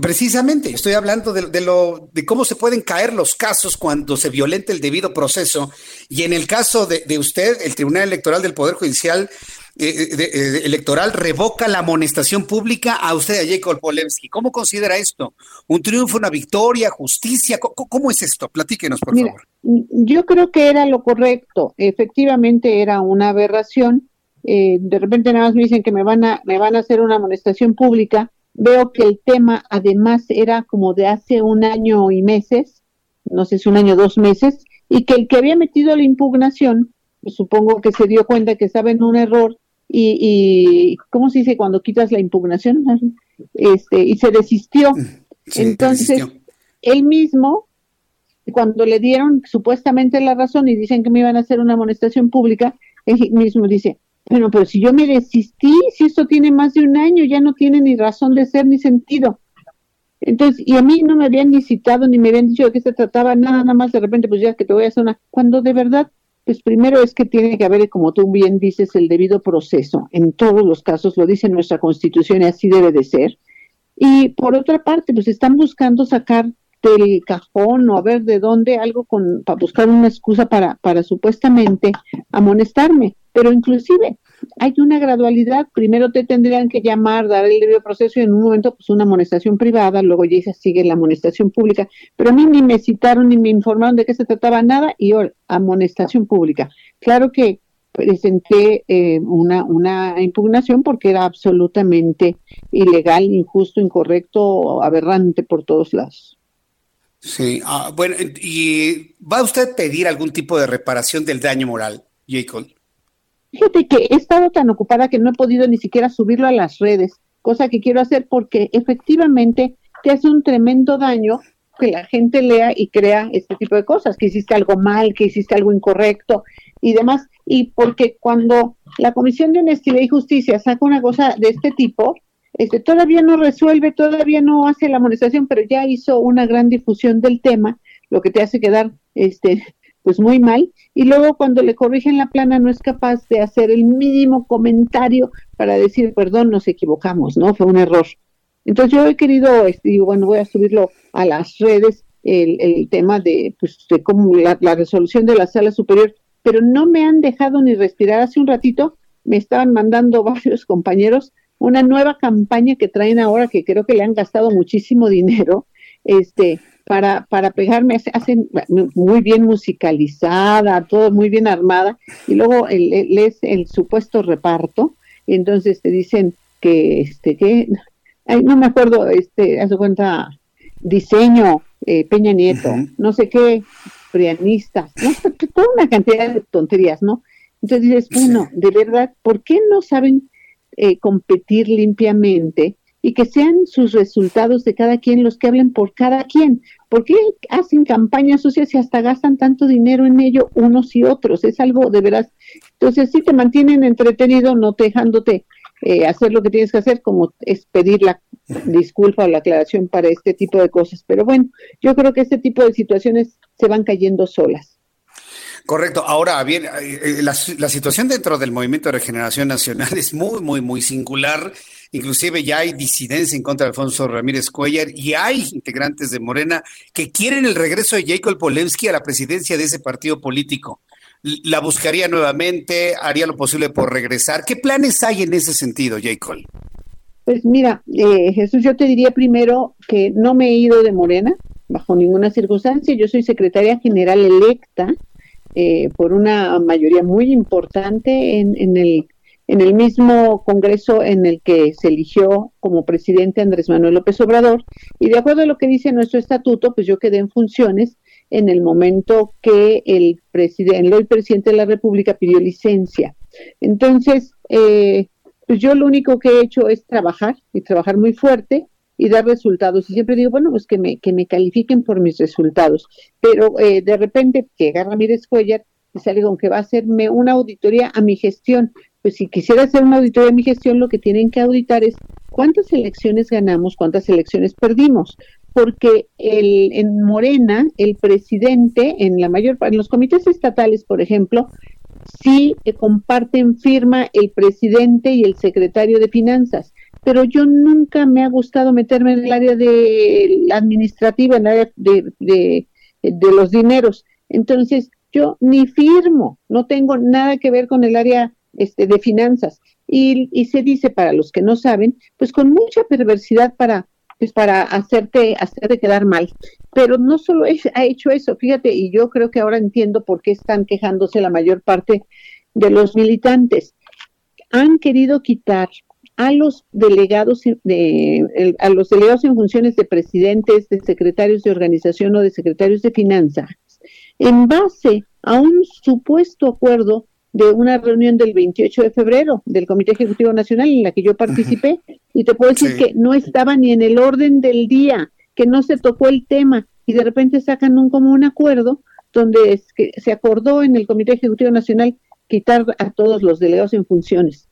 Precisamente, estoy hablando de, lo, de cómo se pueden caer los casos cuando se violenta el debido proceso. Y en el caso de, usted, el Tribunal Electoral del Poder Judicial eh, eh, eh, Electoral revoca la amonestación pública a usted, a Jacob Polemski. ¿Cómo considera esto? ¿Un triunfo, una victoria, justicia? ¿Cómo, es esto? Platíquenos, por favor. Yo creo que era lo correcto. Efectivamente, era una aberración. de repente nada más me dicen que me van a, me van a hacer una amonestación pública Veo que el tema además era como de hace un año y meses, no sé si un año o dos meses, y que el que había metido la impugnación, pues supongo que se dio cuenta que estaba en un error y, y ¿cómo se dice cuando quitas la impugnación? Este, y se desistió. Entonces, él mismo, cuando le dieron supuestamente la razón y dicen que me iban a hacer una amonestación pública, él mismo dice, bueno, pero si yo me desistí, si esto tiene más de un año, ya no tiene ni razón de ser ni sentido. Entonces, y a mí no me habían ni citado ni me habían dicho de qué se trataba, nada, nada más de repente, pues ya que te voy a hacer una. Cuando de verdad, pues primero es que tiene que haber, como tú bien dices, el debido proceso. En todos los casos lo dice nuestra constitución y así debe de ser. Y por otra parte, pues están buscando sacar del cajón o a ver de dónde algo con, para buscar una excusa para, para supuestamente amonestarme pero inclusive hay una gradualidad, primero te tendrían que llamar, dar el debido proceso y en un momento pues una amonestación privada, luego ya sigue la amonestación pública, pero a mí ni me citaron ni me informaron de qué se trataba nada y ahora amonestación pública. Claro que presenté eh, una, una impugnación porque era absolutamente ilegal, injusto, incorrecto, aberrante por todos lados. Sí, ah, bueno, ¿y va usted a pedir algún tipo de reparación del daño moral, Jacob? Fíjate que he estado tan ocupada que no he podido ni siquiera subirlo a las redes, cosa que quiero hacer porque efectivamente te hace un tremendo daño que la gente lea y crea este tipo de cosas, que hiciste algo mal, que hiciste algo incorrecto y demás. Y porque cuando la Comisión de Honestidad y Justicia saca una cosa de este tipo, este, todavía no resuelve, todavía no hace la amonestación, pero ya hizo una gran difusión del tema, lo que te hace quedar este, pues muy mal, y luego cuando le corrigen la plana no es capaz de hacer el mínimo comentario para decir, perdón, nos equivocamos, ¿no? Fue un error. Entonces yo he querido, este, digo, bueno, voy a subirlo a las redes, el, el tema de, pues, de cómo la, la resolución de la sala superior, pero no me han dejado ni respirar. Hace un ratito me estaban mandando varios compañeros una nueva campaña que traen ahora que creo que le han gastado muchísimo dinero, este, para, para pegarme, hacen muy bien musicalizada, todo muy bien armada, y luego lees el supuesto reparto, y entonces te dicen que, este, que, no me acuerdo, este, hace cuenta, diseño, eh, Peña Nieto, no sé qué, prianista, no toda una cantidad de tonterías, ¿no? Entonces dices, bueno, de verdad, ¿por qué no saben eh, competir limpiamente y que sean sus resultados de cada quien los que hablen por cada quien. ¿Por qué hacen campañas sociales y hasta gastan tanto dinero en ello unos y otros? Es algo de veras. Entonces, sí te mantienen entretenido, no dejándote eh, hacer lo que tienes que hacer, como es pedir la disculpa o la aclaración para este tipo de cosas. Pero bueno, yo creo que este tipo de situaciones se van cayendo solas. Correcto. Ahora bien, eh, eh, la, la, situación dentro del Movimiento de Regeneración Nacional es muy, muy, muy singular. Inclusive ya hay disidencia en contra de Alfonso Ramírez Cuellar y hay integrantes de Morena que quieren el regreso de Jacob Polensky a la presidencia de ese partido político. La buscaría nuevamente, haría lo posible por regresar. ¿Qué planes hay en ese sentido, Jacob? Pues mira, eh, Jesús, yo te diría primero que no me he ido de Morena bajo ninguna circunstancia. Yo soy secretaria general electa eh, por una mayoría muy importante en, en, el en el mismo Congreso en el que se eligió como presidente Andrés Manuel López Obrador, y de acuerdo a lo que dice nuestro estatuto, pues yo quedé en funciones en el momento que el, presidente, el presidente de la República pidió licencia. Entonces, eh, pues yo lo único que he hecho es trabajar y trabajar muy fuerte y dar resultados. Y siempre digo, bueno, pues que me, que me califiquen por mis resultados. Pero eh, de repente llega Ramírez Cuellar sale con que va a hacerme una auditoría a mi gestión. Pues si quisiera hacer una auditoría de mi gestión, lo que tienen que auditar es cuántas elecciones ganamos, cuántas elecciones perdimos, porque el, en Morena, el presidente, en la mayor en los comités estatales, por ejemplo, sí eh, comparten firma el presidente y el secretario de finanzas, pero yo nunca me ha gustado meterme en el área de administrativa, en el área de, de los dineros. Entonces, yo ni firmo, no tengo nada que ver con el área este, de finanzas. Y, y se dice, para los que no saben, pues con mucha perversidad para, pues para hacerte, hacerte quedar mal. Pero no solo ha hecho eso, fíjate, y yo creo que ahora entiendo por qué están quejándose la mayor parte de los militantes. Han querido quitar a los delegados de a los delegados en funciones de presidentes, de secretarios de organización o de secretarios de finanzas en base a un supuesto acuerdo de una reunión del 28 de febrero del Comité Ejecutivo Nacional en la que yo participé y te puedo decir que no estaba ni en el orden del día, que no se tocó el tema y de repente sacan un como un acuerdo donde es que se acordó en el Comité Ejecutivo Nacional quitar a todos los delegados en funciones.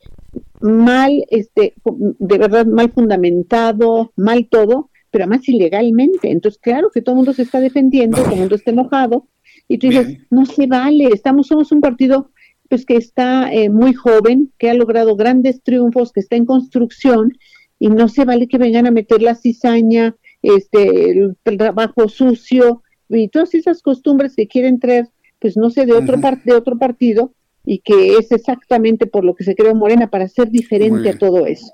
Mal, este, de verdad mal fundamentado, mal todo, pero además ilegalmente. Entonces, claro que todo el mundo se está defendiendo, todo el mundo está enojado, y tú dices, no se vale, estamos, somos un partido pues que está eh, muy joven, que ha logrado grandes triunfos, que está en construcción, y no se vale que vengan a meter la cizaña, este, el, trabajo sucio, y todas esas costumbres que quieren traer, pues no sé, de otro, de otro partido, y que es exactamente por lo que se creó Morena, para ser diferente a todo eso.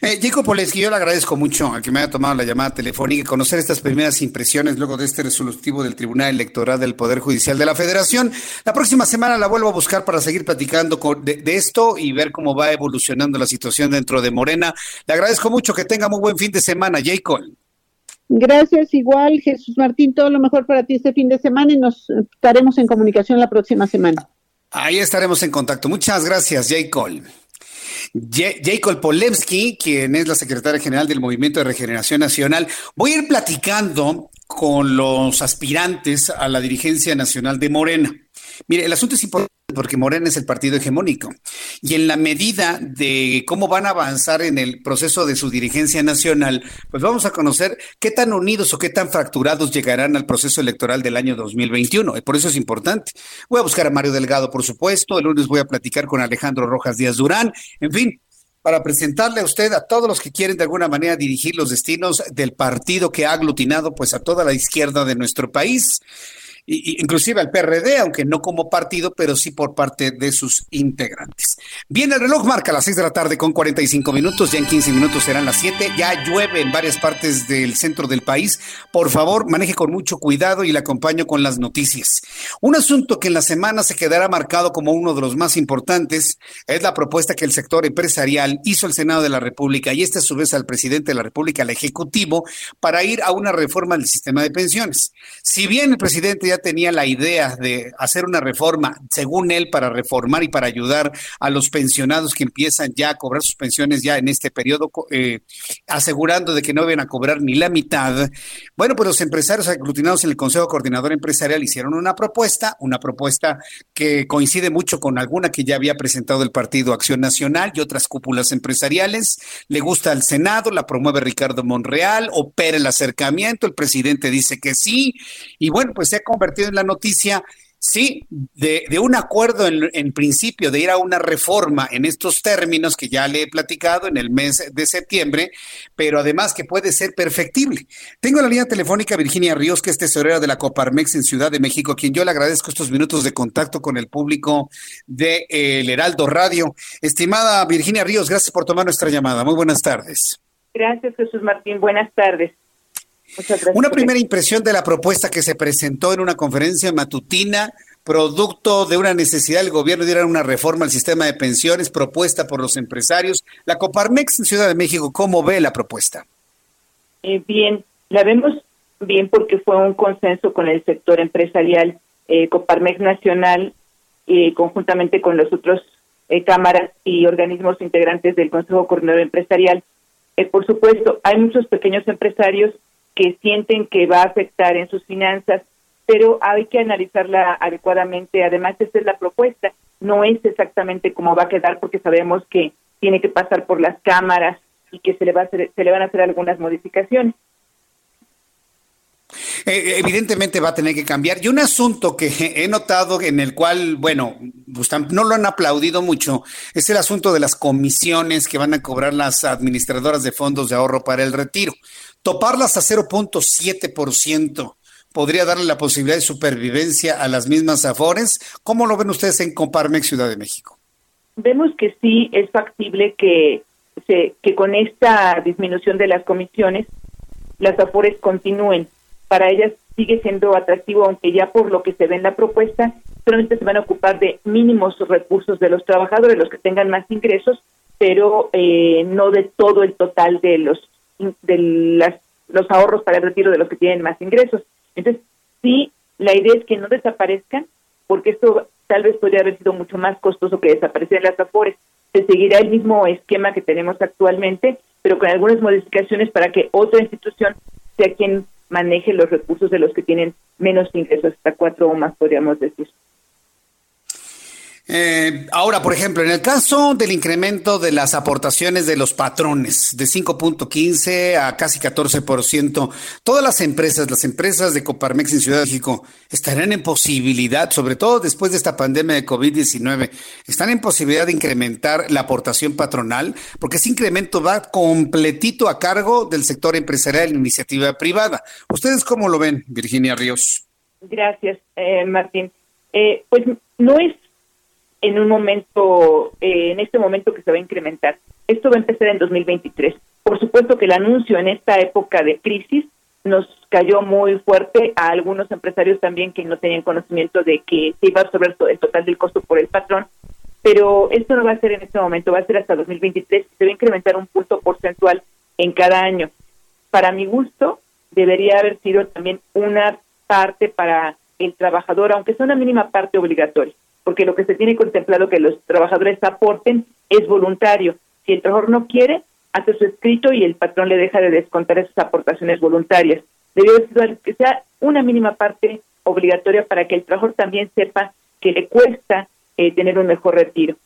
Eh, Jacob Poleski, yo le agradezco mucho a que me haya tomado la llamada telefónica y conocer estas primeras impresiones luego de este resolutivo del Tribunal Electoral del Poder Judicial de la Federación. La próxima semana la vuelvo a buscar para seguir platicando de, esto y ver cómo va evolucionando la situación dentro de Morena. Le agradezco mucho que tenga muy buen fin de semana, Jacob. Gracias, igual Jesús Martín, todo lo mejor para ti este fin de semana y nos estaremos en comunicación la próxima semana. Ahí estaremos en contacto. Muchas gracias, Jacob. Jacob Polemski, quien es la secretaria general del Movimiento de Regeneración Nacional. Voy a ir platicando con los aspirantes a la dirigencia nacional de Morena. Mire, el asunto es importante porque Morena es el partido hegemónico. Y en la medida de cómo van a avanzar en el proceso de su dirigencia nacional, pues vamos a conocer qué tan unidos o qué tan fracturados llegarán al proceso electoral del año 2021. Y por eso es importante. Voy a buscar a Mario Delgado, por supuesto. El lunes voy a platicar con Alejandro Rojas Díaz Durán. En fin, para presentarle a usted a todos los que quieren de alguna manera dirigir los destinos del partido que ha aglutinado pues a toda la izquierda de nuestro país inclusive al PRD, aunque no como partido, pero sí por parte de sus integrantes. Bien, el reloj marca las 6 de la tarde con 45 minutos, ya en 15 minutos serán las 7, ya llueve en varias partes del centro del país. Por favor, maneje con mucho cuidado y le acompaño con las noticias. Un asunto que en la semana se quedará marcado como uno de los más importantes es la propuesta que el sector empresarial hizo al Senado de la República y este a su vez al presidente de la República, al Ejecutivo, para ir a una reforma del sistema de pensiones. Si bien el presidente ya tenía la idea de hacer una reforma, según él, para reformar y para ayudar a los pensionados que empiezan ya a cobrar sus pensiones ya en este periodo, eh, asegurando de que no iban a cobrar ni la mitad. Bueno, pues los empresarios aglutinados en el Consejo Coordinador Empresarial hicieron una propuesta, una propuesta que coincide mucho con alguna que ya había presentado el Partido Acción Nacional y otras cúpulas empresariales. Le gusta al Senado, la promueve Ricardo Monreal, opera el acercamiento, el presidente dice que sí, y bueno, pues se ha convertido en la noticia, sí, de, un acuerdo en, principio de ir a una reforma en estos términos que ya le he platicado en el mes de septiembre, pero además que puede ser perfectible. Tengo la línea telefónica Virginia Ríos, que es tesorera de la Coparmex en Ciudad de México, a quien yo le agradezco estos minutos de contacto con el público de El Heraldo Radio. Estimada Virginia Ríos, gracias por tomar nuestra llamada. Muy buenas tardes. Gracias, Jesús Martín. Buenas tardes. Una primera impresión de la propuesta que se presentó en una conferencia matutina, producto de una necesidad del gobierno de ir a una reforma al sistema de pensiones propuesta por los empresarios. La Coparmex en Ciudad de México, ¿cómo ve la propuesta? Eh, bien, la vemos bien porque fue un consenso con el sector empresarial, eh, Coparmex Nacional, eh, conjuntamente con los otros eh, cámaras y organismos integrantes del Consejo Coordinador Empresarial. por supuesto, hay muchos pequeños empresarios que sienten que va a afectar en sus finanzas, pero hay que analizarla adecuadamente. Además, esta es la propuesta, no es exactamente cómo va a quedar porque sabemos que tiene que pasar por las cámaras y que se le va a hacer, se le van a hacer algunas modificaciones. eh, evidentemente va a tener que cambiar. Y un asunto que he notado en el cual, bueno, pues, no lo han aplaudido mucho, es el asunto de las comisiones que van a cobrar las administradoras de fondos de ahorro para el retiro. Toparlas a 0.7% podría darle la posibilidad de supervivencia a las mismas Afores. ¿Cómo lo ven ustedes en Comparmex Ciudad de México? Vemos que sí es factible que, se, que con esta disminución de las comisiones las Afores continúen. Para ellas sigue siendo atractivo, aunque ya por lo que se ve en la propuesta, solamente se van a ocupar de mínimos recursos de los trabajadores, los que tengan más ingresos, pero eh, no de todo el total de los de las, los ahorros para el retiro de los que tienen más ingresos. Entonces, sí, la idea es que no desaparezcan, porque esto tal vez podría haber sido mucho más costoso que desaparecer las AFORES. Se seguirá el mismo esquema que tenemos actualmente, pero con algunas modificaciones para que otra institución sea quien maneje los recursos de los que tienen menos ingresos, hasta cuatro o más, podríamos decir. Eh, ahora, por ejemplo, en el caso del incremento de las aportaciones de los patrones de 5.15 a casi 14%, todas las empresas, las empresas de Coparmex en Ciudad de México, estarán en posibilidad, sobre todo después de esta pandemia de COVID-19, están en posibilidad de incrementar la aportación patronal, porque ese incremento va completito a cargo del sector empresarial y la iniciativa privada. ¿Ustedes cómo lo ven, Virginia Ríos? Gracias, eh, Martín. Eh, pues no es en un momento, eh, en este momento que se va a incrementar. Esto va a empezar en 2023. Por supuesto que el anuncio en esta época de crisis nos cayó muy fuerte a algunos empresarios también que no tenían conocimiento de que se iba a absorber el total del costo por el patrón, pero esto no va a ser en este momento, va a ser hasta 2023, se va a incrementar un punto porcentual en cada año. Para mi gusto, debería haber sido también una parte para el trabajador, aunque sea una mínima parte obligatoria porque lo que se tiene contemplado que los trabajadores aporten es voluntario. Si el trabajador no quiere, hace su escrito y el patrón le deja de descontar esas aportaciones voluntarias. Debe que sea una mínima parte obligatoria para que el trabajador también sepa que le cuesta eh, tener un mejor retiro.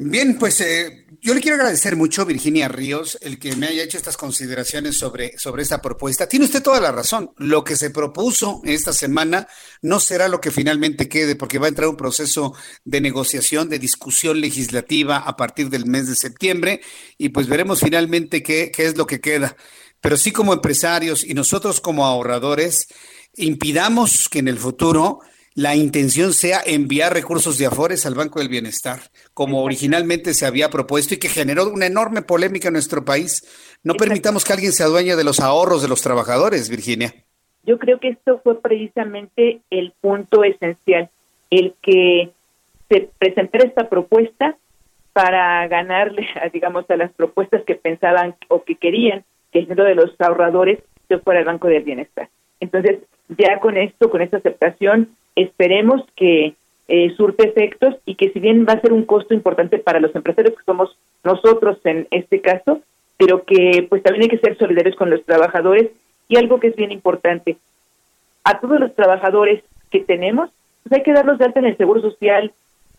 Bien, pues eh, yo le quiero agradecer mucho, Virginia Ríos, el que me haya hecho estas consideraciones sobre, sobre esta propuesta. Tiene usted toda la razón. Lo que se propuso esta semana no será lo que finalmente quede, porque va a entrar un proceso de negociación, de discusión legislativa a partir del mes de septiembre y pues veremos finalmente qué, qué es lo que queda. Pero sí como empresarios y nosotros como ahorradores, impidamos que en el futuro la intención sea enviar recursos de Afores al Banco del Bienestar, como originalmente se había propuesto y que generó una enorme polémica en nuestro país. No permitamos que alguien se adueñe de los ahorros de los trabajadores, Virginia. Yo creo que esto fue precisamente el punto esencial, el que se presentara esta propuesta para ganarle, digamos, a las propuestas que pensaban o que querían que el dinero de los ahorradores se fuera al Banco del Bienestar. Entonces, ya con esto, con esta aceptación, esperemos que eh, surte efectos y que si bien va a ser un costo importante para los empresarios que somos nosotros en este caso, pero que pues también hay que ser solidarios con los trabajadores y algo que es bien importante, a todos los trabajadores que tenemos, pues hay que darlos de alta en el Seguro Social.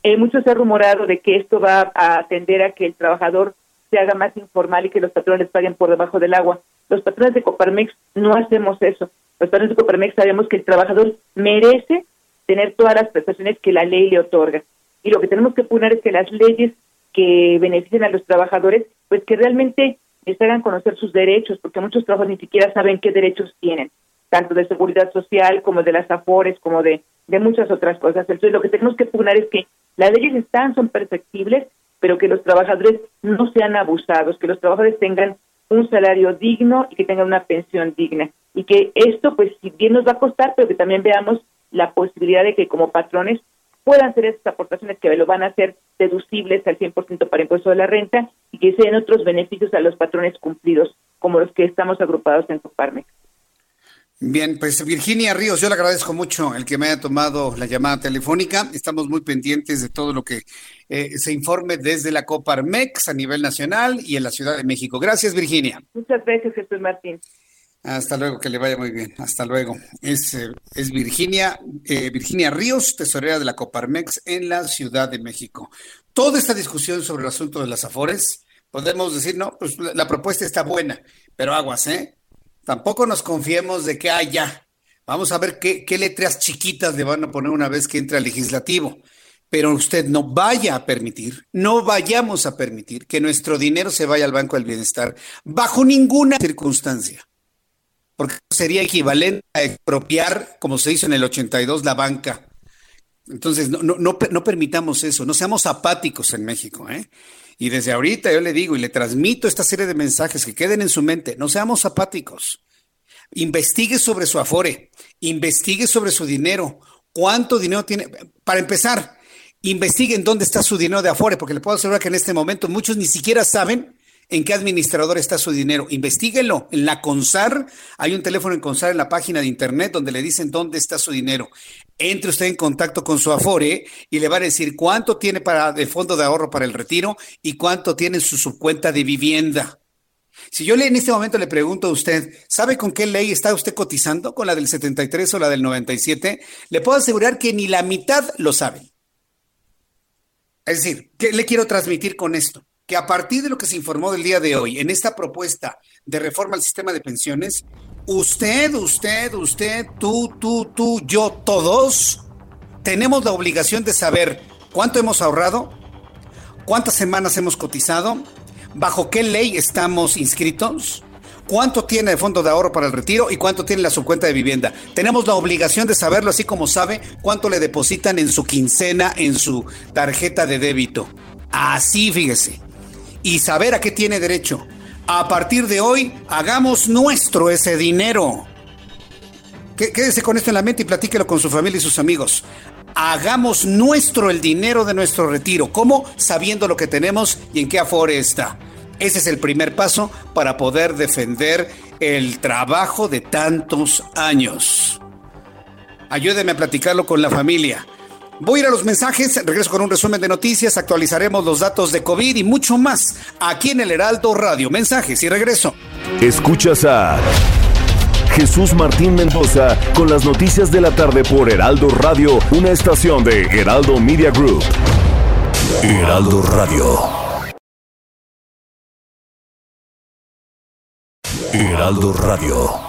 Eh, mucho se ha rumorado de que esto va a atender a que el trabajador se haga más informal y que los patrones paguen por debajo del agua. Los patrones de Coparmex no hacemos eso. Los patrones de Coparmex sabemos que el trabajador merece tener todas las prestaciones que la ley le otorga. Y lo que tenemos que poner es que las leyes que beneficien a los trabajadores, pues que realmente les hagan conocer sus derechos, porque muchos trabajadores ni siquiera saben qué derechos tienen, tanto de seguridad social como de las afores, como de, de muchas otras cosas. Entonces, lo que tenemos que pugnar es que las leyes están, son perfectibles, pero que los trabajadores no sean abusados, que los trabajadores tengan un salario digno y que tengan una pensión digna. Y que esto, pues, si bien nos va a costar, pero que también veamos la posibilidad de que como patrones puedan hacer esas aportaciones que lo van a hacer deducibles al 100% para impuesto de la renta y que sean otros beneficios a los patrones cumplidos, como los que estamos agrupados en Coparmex. Bien, pues Virginia Ríos, yo le agradezco mucho el que me haya tomado la llamada telefónica. Estamos muy pendientes de todo lo que eh, se informe desde la Coparmex a nivel nacional y en la Ciudad de México. Gracias, Virginia. Muchas gracias, Jesús Martín. Hasta luego, que le vaya muy bien. Hasta luego. Es, eh, es Virginia, eh, Virginia Ríos, tesorera de la Coparmex en la Ciudad de México. Toda esta discusión sobre el asunto de las Afores, podemos decir, no, pues la, propuesta está buena, pero aguas, ¿eh? tampoco nos confiemos de que, haya. ya, vamos a ver qué, qué letras chiquitas le van a poner una vez que entre al legislativo. Pero usted no vaya a permitir, no vayamos a permitir que nuestro dinero se vaya al Banco del Bienestar bajo ninguna circunstancia. Porque sería equivalente a expropiar, como se hizo en el 82, la banca. Entonces, no, no, no, permitamos eso, no seamos apáticos en México. ¿eh? Y desde ahorita yo le digo y le transmito esta serie de mensajes que queden en su mente, no seamos apáticos. Investigue sobre su afore, investigue sobre su dinero, cuánto dinero tiene. Para empezar, investiguen dónde está su dinero de Afore, porque le puedo asegurar que en este momento muchos ni siquiera saben en qué administrador está su dinero. Investíguenlo. En la CONSAR, hay un teléfono en CONSAR en la página de internet donde le dicen dónde está su dinero. Entre usted en contacto con su Afore y le va a decir cuánto tiene para el fondo de ahorro para el retiro y cuánto tiene en su subcuenta de vivienda. Si yo en este momento le pregunto a usted, ¿sabe con qué ley está usted cotizando? ¿Con la del 73 o la del 97? Le puedo asegurar que ni la mitad lo saben. Es decir, ¿qué le quiero transmitir con esto? Que a partir de lo que se informó del día de hoy en esta propuesta de reforma al sistema de pensiones, usted, usted, usted, tú, tú, tú, yo, todos, tenemos la obligación de saber cuánto hemos ahorrado, cuántas semanas hemos cotizado, bajo qué ley estamos inscritos, cuánto tiene de fondo de ahorro para el retiro y cuánto tiene la subcuenta de vivienda. Tenemos la obligación de saberlo, así como sabe cuánto le depositan en su quincena, en su tarjeta de débito. Así, fíjese. Y saber a qué tiene derecho. A partir de hoy, hagamos nuestro ese dinero. Quédese con esto en la mente y platíquelo con su familia y sus amigos. Hagamos nuestro el dinero de nuestro retiro. ¿Cómo? Sabiendo lo que tenemos y en qué afore está. Ese es el primer paso para poder defender el trabajo de tantos años. Ayúdeme a platicarlo con la familia. Voy a ir a los mensajes, regreso con un resumen de noticias, actualizaremos los datos de COVID y mucho más aquí en el Heraldo Radio. Mensajes y regreso. Escuchas a Jesús Martín Mendoza con las noticias de la tarde por Heraldo Radio, una estación de Heraldo Media Group. Heraldo Radio. Heraldo Radio.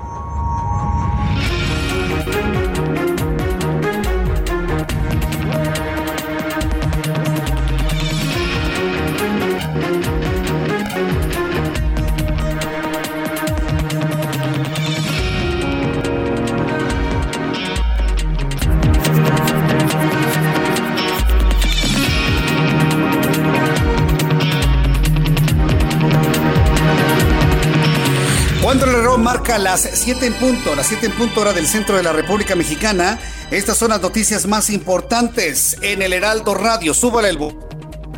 Las 7 en punto, las 7 en punto hora del centro de la República Mexicana. Estas son las noticias más importantes en el Heraldo Radio. Súbale el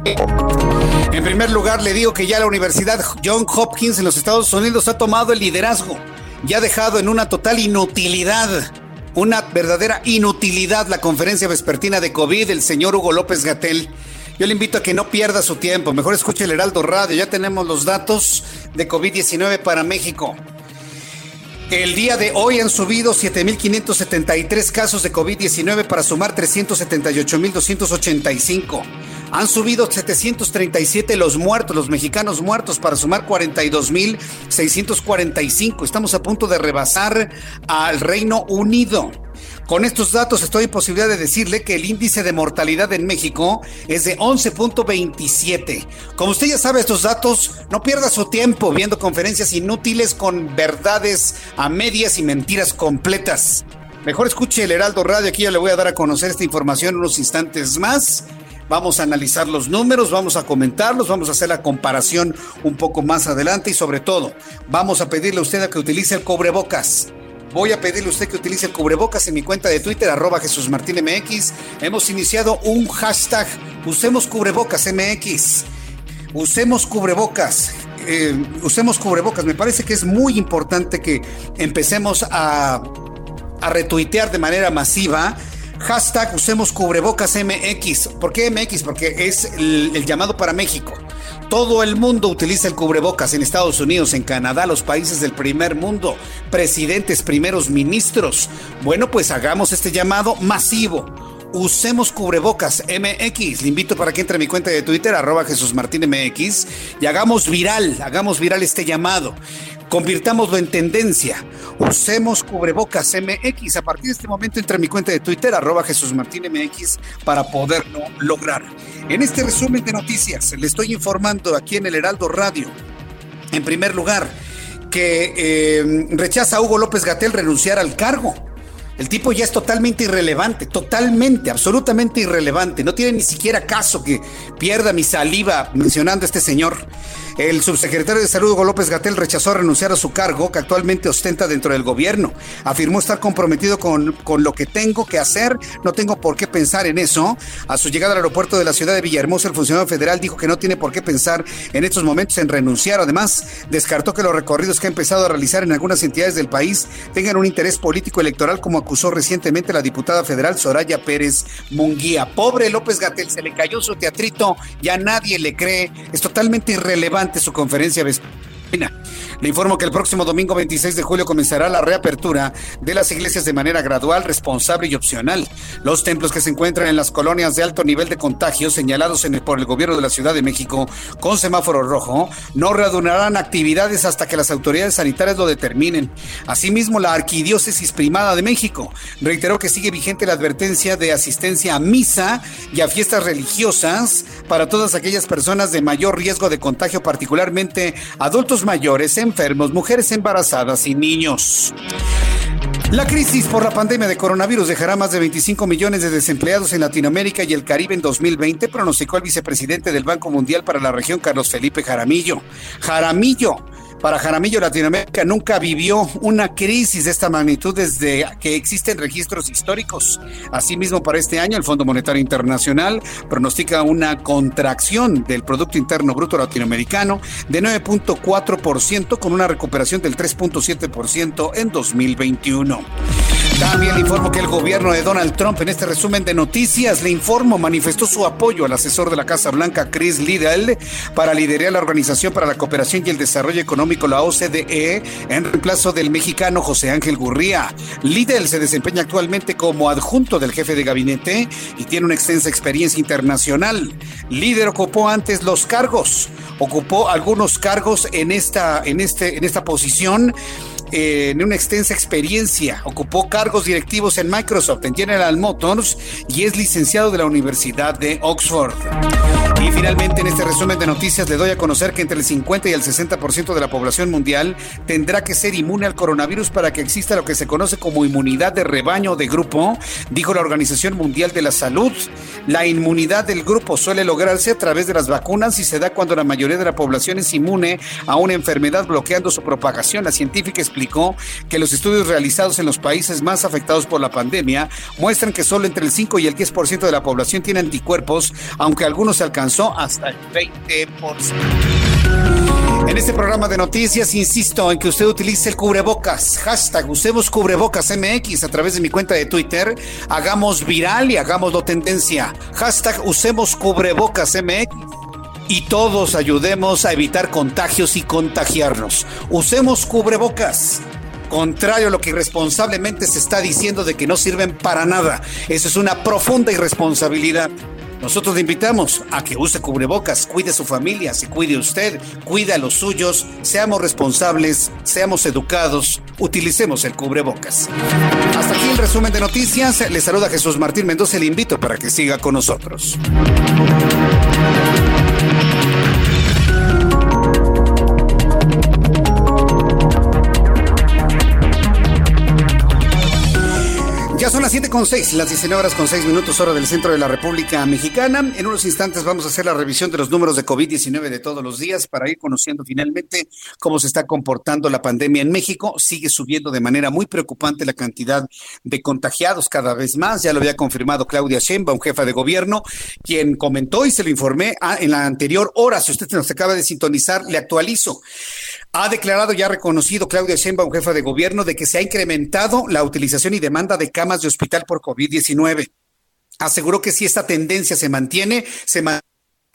En primer lugar, le digo que ya la Universidad John Hopkins en los Estados Unidos ha tomado el liderazgo y ha dejado en una total inutilidad, una verdadera inutilidad la conferencia vespertina de COVID del señor Hugo López Gatel. Yo le invito a que no pierda su tiempo, mejor escuche el Heraldo Radio, ya tenemos los datos de COVID-19 para México. El día de hoy han subido 7.573 casos de COVID-19 para sumar 378.285. Han subido 737 los muertos, los mexicanos muertos, para sumar 42.645. Estamos a punto de rebasar al Reino Unido. Con estos datos estoy en posibilidad de decirle que el índice de mortalidad en México es de 11.27. Como usted ya sabe estos datos, no pierda su tiempo viendo conferencias inútiles con verdades a medias y mentiras completas. Mejor escuche el Heraldo Radio, aquí ya le voy a dar a conocer esta información en unos instantes más. Vamos a analizar los números, vamos a comentarlos, vamos a hacer la comparación un poco más adelante y sobre todo, vamos a pedirle a usted a que utilice el cobrebocas. Voy a pedirle a usted que utilice el cubrebocas en mi cuenta de Twitter, arroba Jesús Martín. Hemos iniciado un hashtag, usemos cubrebocas MX. Usemos cubrebocas. Eh, usemos cubrebocas. Me parece que es muy importante que empecemos a retuitear de manera masiva Hashtag usemos cubrebocas MX. ¿Por qué MX? Porque es el, llamado para México. Todo el mundo utiliza el cubrebocas en Estados Unidos, en Canadá, los países del primer mundo, presidentes, primeros ministros. Bueno, pues hagamos este llamado masivo. Usemos cubrebocas MX. Le invito para que entre a mi cuenta de Twitter, arroba Jesús Martín MX, y hagamos viral, hagamos viral este llamado. Convirtámoslo en tendencia. Usemos cubrebocas MX. A partir de este momento entre a mi cuenta de Twitter, arroba Jesús Martín MX, para poderlo lograr. En este resumen de noticias, le estoy informando aquí en el Heraldo Radio. En primer lugar, que eh, rechaza a Hugo López Gatel renunciar al cargo. El tipo ya es totalmente irrelevante, totalmente, absolutamente irrelevante. No tiene ni siquiera caso que pierda mi saliva mencionando a este señor. El subsecretario de Salud, Hugo López Gatel, rechazó renunciar a su cargo que actualmente ostenta dentro del gobierno. Afirmó estar comprometido con, con lo que tengo que hacer, no tengo por qué pensar en eso. A su llegada al aeropuerto de la ciudad de Villahermosa, el funcionario federal dijo que no tiene por qué pensar en estos momentos en renunciar. Además, descartó que los recorridos que ha empezado a realizar en algunas entidades del país tengan un interés político electoral, como acusó recientemente la diputada federal Soraya Pérez Munguía. Pobre López Gatel, se le cayó su teatrito, ya nadie le cree, es totalmente irrelevante su conferencia. Le informo que el próximo domingo 26 de julio comenzará la reapertura de las iglesias de manera gradual, responsable y opcional. Los templos que se encuentran en las colonias de alto nivel de contagio señalados por el gobierno de la Ciudad de México con semáforo rojo no reanudarán actividades hasta que las autoridades sanitarias lo determinen. Asimismo, la Arquidiócesis Primada de México reiteró que sigue vigente la advertencia de asistencia a misa y a fiestas religiosas para todas aquellas personas de mayor riesgo de contagio, particularmente adultos mayores, enfermos, mujeres embarazadas y niños. La crisis por la pandemia de coronavirus dejará más de 25 millones de desempleados en Latinoamérica y el Caribe en 2020, pronosticó el vicepresidente del Banco Mundial para la región, Carlos Felipe Jaramillo. Jaramillo para Jaramillo, Latinoamérica nunca vivió una crisis de esta magnitud desde que existen registros históricos. Asimismo, para este año, el Fondo Monetario Internacional pronostica una contracción del Producto Interno Bruto Latinoamericano de 9.4% con una recuperación del 3.7% en 2021. También le informo que el gobierno de Donald Trump, en este resumen de noticias, le informo, manifestó su apoyo al asesor de la Casa Blanca, Chris Liddell, para liderar la Organización para la Cooperación y el Desarrollo Económico, la OCDE, en reemplazo del mexicano José Ángel Gurría. Liddell se desempeña actualmente como adjunto del jefe de gabinete y tiene una extensa experiencia internacional. Líder ocupó antes los cargos, ocupó algunos cargos en esta, en este, en esta posición en una extensa experiencia. Ocupó cargos directivos en Microsoft, en General Motors y es licenciado de la Universidad de Oxford. Y finalmente, en este resumen de noticias, le doy a conocer que entre el 50 y el 60% de la población mundial tendrá que ser inmune al coronavirus para que exista lo que se conoce como inmunidad de rebaño o de grupo, dijo la Organización Mundial de la Salud. La inmunidad del grupo suele lograrse a través de las vacunas y se da cuando la mayoría de la población es inmune a una enfermedad bloqueando su propagación. La científica que los estudios realizados en los países más afectados por la pandemia muestran que solo entre el 5 y el 10% de la población tiene anticuerpos, aunque algunos se alcanzó hasta el 20%. En este programa de noticias insisto en que usted utilice el cubrebocas. Hashtag usemos cubrebocas a través de mi cuenta de Twitter. Hagamos viral y hagámoslo tendencia. Hashtag usemos cubrebocas. Y todos ayudemos a evitar contagios y contagiarnos. Usemos cubrebocas contrario a lo que irresponsablemente se está diciendo de que no sirven para nada. Eso es una profunda irresponsabilidad. Nosotros le invitamos a que use cubrebocas, cuide a su familia, se cuide usted, cuide a los suyos, seamos responsables, seamos educados, utilicemos el cubrebocas. Hasta aquí el resumen de noticias. Le saluda Jesús Martín Mendoza. Le invito para que siga con nosotros. Con 6, las 19 horas con 6 minutos hora del centro de la República Mexicana. En unos instantes vamos a hacer la revisión de los números de COVID-19 de todos los días para ir conociendo finalmente cómo se está comportando la pandemia en México. Sigue subiendo de manera muy preocupante la cantidad de contagiados cada vez más. Ya lo había confirmado Claudia Sheinbaum, jefa de gobierno, quien comentó y se lo informé en la anterior hora. Si usted nos acaba de sintonizar, le actualizo. Ha declarado ya reconocido Claudia Sheinbaum, jefa de gobierno, de que se ha incrementado la utilización y demanda de camas de hospital por COVID-19. Aseguró que si esta tendencia se mantiene, se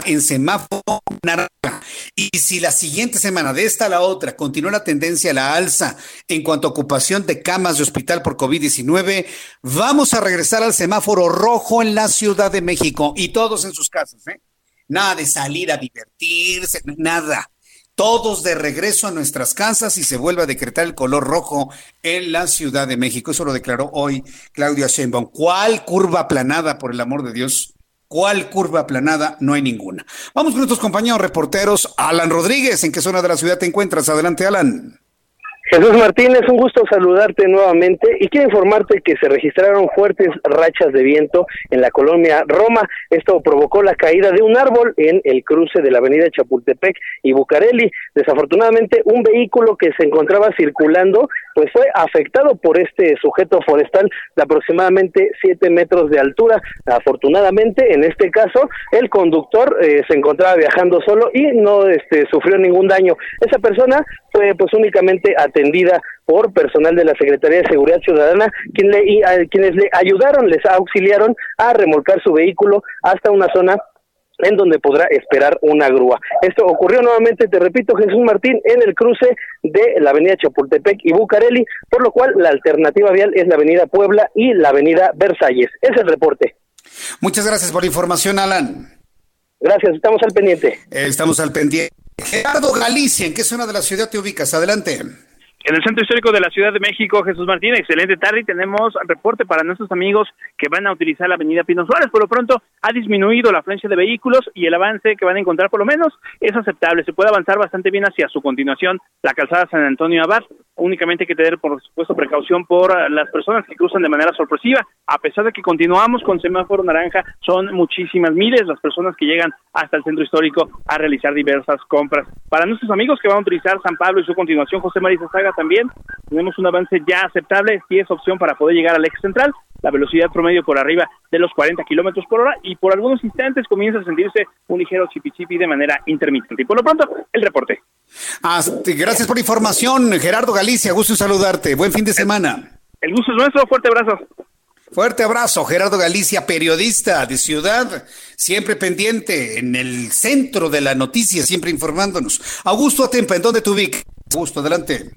en semáforo naranja. Y si la siguiente semana, de esta a la otra, continúa la tendencia a la alza en cuanto a ocupación de camas de hospital por COVID-19, vamos a regresar al semáforo rojo en la Ciudad de México y todos en sus casas, ¿eh? Nada de salir a divertirse, nada. Todos de regreso a nuestras casas y se vuelve a decretar el color rojo en la Ciudad de México. Eso lo declaró hoy Claudia Sheinbaum. ¿Cuál curva aplanada, por el amor de Dios? ¿Cuál curva aplanada? No hay ninguna. Vamos con nuestros compañeros reporteros. Alan Rodríguez, ¿en qué zona de la ciudad te encuentras? Adelante, Alan. Jesús Martínez, un gusto saludarte nuevamente y quiero informarte que se registraron fuertes rachas de viento en la colonia Roma. Esto provocó la caída de un árbol en el cruce de la avenida Chapultepec y Bucareli. Desafortunadamente, un vehículo que se encontraba circulando pues fue afectado por este sujeto forestal de aproximadamente 7 metros de altura. Afortunadamente, en este caso, el conductor eh, se encontraba viajando solo y no este, sufrió ningún daño. Esa persona fue pues únicamente atendida por personal de la Secretaría de Seguridad Ciudadana, quien le, y, quienes le ayudaron, les auxiliaron a remolcar su vehículo hasta una zona en donde podrá esperar una grúa. Esto ocurrió nuevamente, te repito, Jesús Martín, en el cruce de la avenida Chapultepec y Bucareli, por lo cual la alternativa vial es la avenida Puebla y la avenida Versalles. Es el reporte. Muchas gracias por la información, Alan. Gracias, estamos al pendiente. Eh, estamos al pendiente. Gerardo Galicia, ¿en qué zona de la ciudad te ubicas? Adelante. En el Centro Histórico de la Ciudad de México, Jesús Martín, excelente tarde y tenemos reporte para nuestros amigos que van a utilizar la avenida Pino Suárez. Por lo pronto ha disminuido la afluencia de vehículos y el avance que van a encontrar por lo menos es aceptable. Se puede avanzar bastante bien hacia su continuación, la calzada San Antonio Abad. Únicamente hay que tener, por supuesto, precaución por las personas que cruzan de manera sorpresiva. A pesar de que continuamos con semáforo naranja, son muchísimas miles las personas que llegan hasta el Centro Histórico a realizar diversas compras. Para nuestros amigos que van a utilizar San Pablo y su continuación, José María Saga, también tenemos un avance ya aceptable, si es opción para poder llegar al eje central, la velocidad promedio por arriba de los 40 kilómetros por hora y por algunos instantes comienza a sentirse un ligero chipi de manera intermitente. Y por lo pronto, el reporte. Gracias por la información, Gerardo Galicia, gusto saludarte. Buen fin de semana. El gusto es nuestro, fuerte abrazo. Fuerte abrazo, Gerardo Galicia, periodista de Ciudad, siempre pendiente en el centro de la noticia, siempre informándonos. Augusto Atempa, ¿en dónde te ubicas? Augusto, adelante.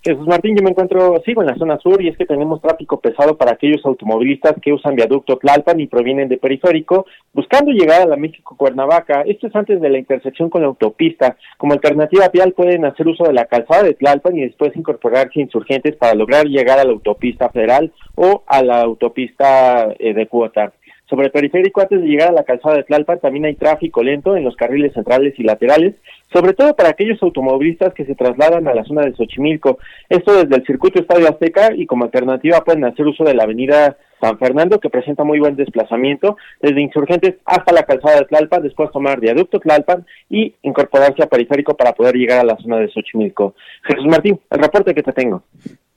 Jesús Martín, yo me encuentro, sigo en la zona sur y es que tenemos tráfico pesado para aquellos automovilistas que usan viaducto Tlalpan y provienen de periférico, buscando llegar a la México-Cuernavaca. Esto es antes de la intersección con la autopista. Como alternativa vial pueden hacer uso de la calzada de Tlalpan y después incorporarse insurgentes para lograr llegar a la autopista federal o a la autopista eh, de cuota. Sobre el periférico, antes de llegar a la calzada de Tlalpan, también hay tráfico lento en los carriles centrales y laterales, sobre todo para aquellos automovilistas que se trasladan a la zona de Xochimilco. Esto desde el circuito Estadio Azteca y como alternativa pueden hacer uso de la avenida San Fernando, que presenta muy buen desplazamiento, desde Insurgentes hasta la calzada de Tlalpan, después tomar viaducto Tlalpan y incorporarse a periférico para poder llegar a la zona de Xochimilco. Jesús Martín, el reporte que te tengo.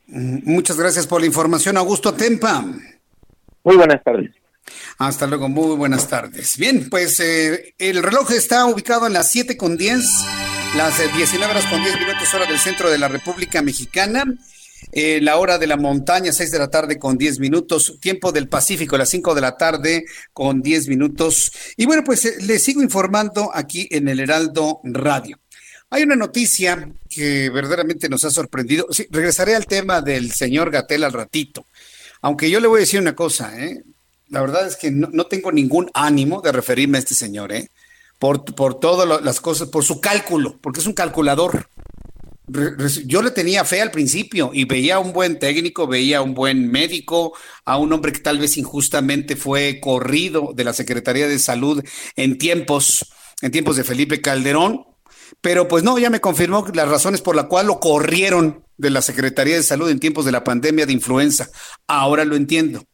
Muchas gracias por la información, Augusto Tempa. Muy buenas tardes. Hasta luego, muy buenas tardes. Bien, pues eh, el reloj está ubicado en las 7 con 10, las 19 horas con 10 minutos hora del centro de la República Mexicana. La hora de la montaña, 6 de la tarde con 10 minutos, tiempo del Pacífico, las 5 de la tarde con 10 minutos. Y bueno, pues eh, les sigo informando aquí en el Heraldo Radio. Hay una noticia que verdaderamente nos ha sorprendido. Sí, regresaré al tema del señor Gatel al ratito. Aunque yo le voy a decir una cosa, ¿eh? La verdad es que no, tengo ningún ánimo de referirme a este señor, ¿eh? Por, todas las cosas, por su cálculo, porque es un calculador. Yo le tenía fe al principio y veía a un buen técnico, veía a un buen médico, a un hombre que tal vez injustamente fue corrido de la Secretaría de Salud en tiempos, en tiempos de Felipe Calderón, pero pues no, ya me confirmó las razones por las cuales lo corrieron de la Secretaría de Salud en tiempos de la pandemia de influenza. Ahora lo entiendo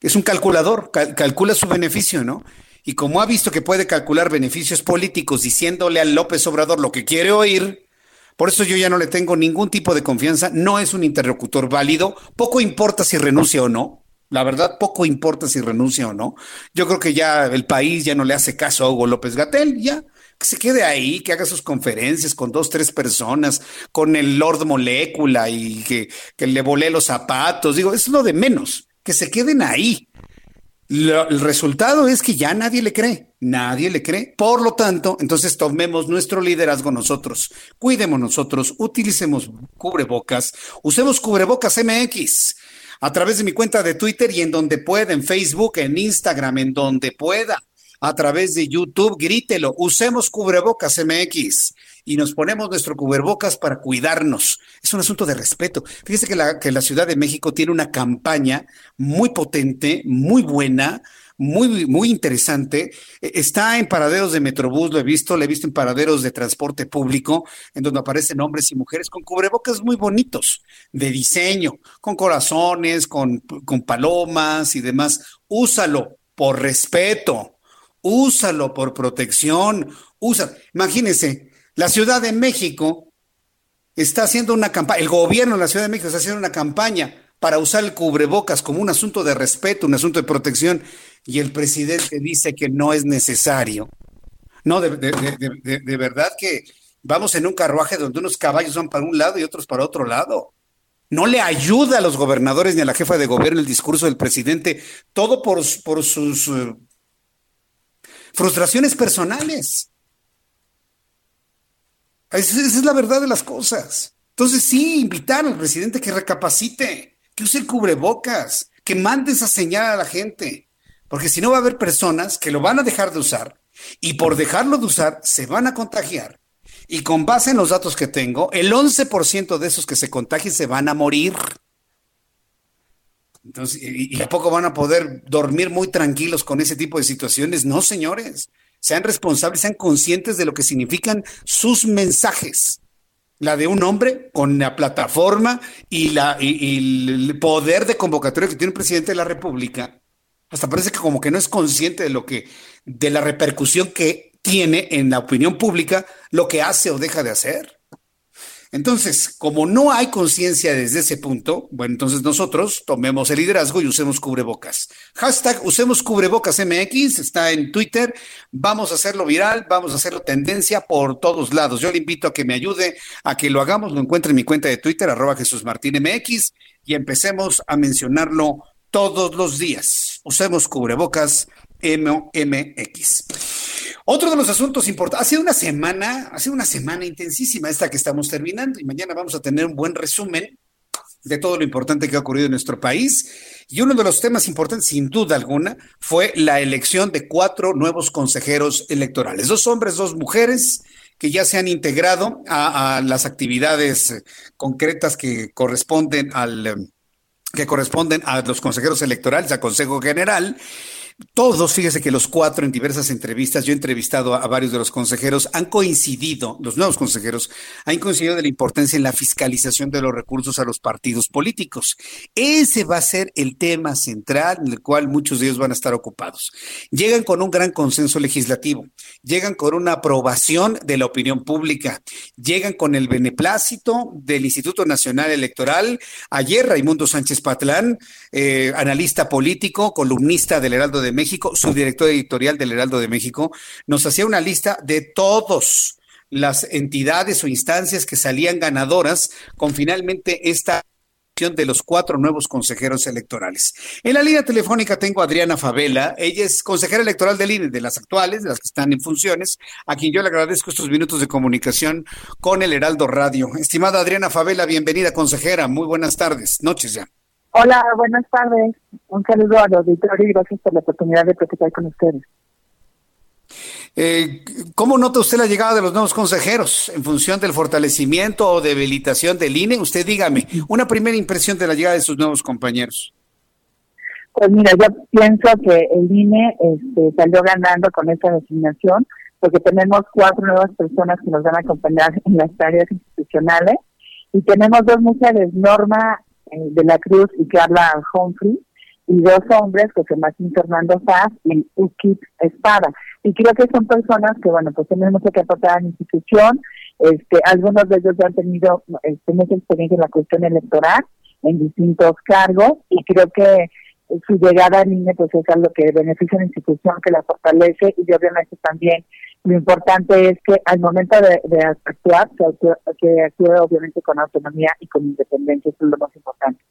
es un calculador, calcula su beneficio, ¿no? Y como ha visto que puede calcular beneficios políticos diciéndole a López Obrador lo que quiere oír, por eso yo ya no le tengo ningún tipo de confianza, no es un interlocutor válido, poco importa si renuncia o no. La verdad, poco importa si renuncia o no. Yo creo que ya el país ya no le hace caso a Hugo López Gatel, ya que se quede ahí, que haga sus conferencias con dos, tres personas, con el Lord Molécula y que, que le volé los zapatos. Digo, es lo de menos que se queden ahí. el resultado es que ya nadie le cree, nadie le cree. Por lo tanto, entonces tomemos nuestro liderazgo nosotros, cuidemos nosotros, utilicemos cubrebocas, usemos cubrebocas MX a través de mi cuenta de Twitter y en donde pueda, en Facebook, en Instagram, en donde pueda, a través de YouTube, grítelo, usemos cubrebocas MX y nos ponemos nuestro cubrebocas para cuidarnos. Es un asunto de respeto. Fíjese que la, que la Ciudad de México tiene una campaña muy potente, muy buena, muy, muy interesante. E, está en paraderos de Metrobús, lo he visto, lo he visto en paraderos de transporte público, en donde aparecen hombres y mujeres con cubrebocas muy bonitos, de diseño, con corazones, con, con palomas y demás. Úsalo por respeto, úsalo por protección, usa. Imagínense, la Ciudad de México está haciendo una campaña, el gobierno de la Ciudad de México está haciendo una campaña para usar el cubrebocas como un asunto de respeto, un asunto de protección, y el presidente dice que no es necesario. No, de, verdad que vamos en un carruaje donde unos caballos van para un lado y otros para otro lado. No le ayuda a los gobernadores ni a la jefa de gobierno el discurso del presidente, todo por, por sus eh, frustraciones personales. Esa es la verdad de las cosas. Entonces sí, invitar al presidente que recapacite, que use cubrebocas, que mande esa señal a la gente, porque si no va a haber personas que lo van a dejar de usar y por dejarlo de usar se van a contagiar. Y con base en los datos que tengo, el 11% de esos que se contagien se van a morir. Entonces, ¿y, ¿y a poco van a poder dormir muy tranquilos con ese tipo de situaciones? No, señores sean responsables, sean conscientes de lo que significan sus mensajes. La de un hombre con la plataforma y, la, el poder de convocatoria que tiene el presidente de la República. Hasta parece que como que no es consciente de lo que, de la repercusión que tiene en la opinión pública lo que hace o deja de hacer. Entonces, como no hay conciencia desde ese punto, bueno, entonces nosotros tomemos el liderazgo y usemos cubrebocas. Hashtag usemos cubrebocas está en Twitter. Vamos a hacerlo viral, vamos a hacerlo tendencia por todos lados. Yo le invito a que me ayude a que lo hagamos, lo encuentre en mi cuenta de Twitter, arroba Jesús Martín y empecemos a mencionarlo todos los días. Usemos cubrebocas MX. Otro de los asuntos importantes, ha sido una semana, ha sido una semana intensísima esta que estamos terminando y mañana vamos a tener un buen resumen de todo lo importante que ha ocurrido en nuestro país. Y uno de los temas importantes, sin duda alguna, fue la elección de cuatro nuevos consejeros electorales. Dos hombres, dos mujeres que ya se han integrado a, a las actividades concretas que corresponden al que corresponden a los consejeros electorales, al Consejo General, todos, fíjese que los cuatro en diversas entrevistas, yo he entrevistado a, varios de los consejeros, han coincidido, los nuevos consejeros, han coincidido de la importancia en la fiscalización de los recursos a los partidos políticos. Ese va a ser el tema central en el cual muchos de ellos van a estar ocupados. Llegan con un gran consenso legislativo, llegan con una aprobación de la opinión pública, llegan con el beneplácito del Instituto Nacional Electoral. Ayer Raimundo Sánchez Patlán, eh, analista político, columnista del Heraldo de México, subdirector editorial del Heraldo de México, nos hacía una lista de todas las entidades o instancias que salían ganadoras con finalmente esta de los cuatro nuevos consejeros electorales. En la línea telefónica tengo a Adriana Favela, ella es consejera electoral del INE, de las actuales, de las que están en funciones, a quien yo le agradezco estos minutos de comunicación con el Heraldo Radio. Estimada Adriana Favela, bienvenida consejera, muy buenas tardes, noches ya. Hola, buenas tardes. Un saludo a los auditorio y gracias por la oportunidad de platicar con ustedes. Eh, ¿Cómo nota usted la llegada de los nuevos consejeros en función del fortalecimiento o debilitación del INE? Usted dígame, una primera impresión de la llegada de sus nuevos compañeros. Pues mira, yo pienso que el INE este, salió ganando con esta designación porque tenemos cuatro nuevas personas que nos van a acompañar en las tareas institucionales y tenemos dos mujeres, Norma eh, de la Cruz y Carla Humphrey, y dos hombres, José Martín Fernando Faz y Ukip Espada. Y creo que son personas que, bueno, pues tienen mucho que aportar a la institución. Este, algunos de ellos ya han tenido este, mucha experiencia en la cuestión electoral, en distintos cargos, y creo que su llegada al INE pues es algo que beneficia a la institución, que la fortalece, y obviamente también lo importante es que al momento de, actuar, que actúe, obviamente con autonomía y con independencia, eso es lo más importante.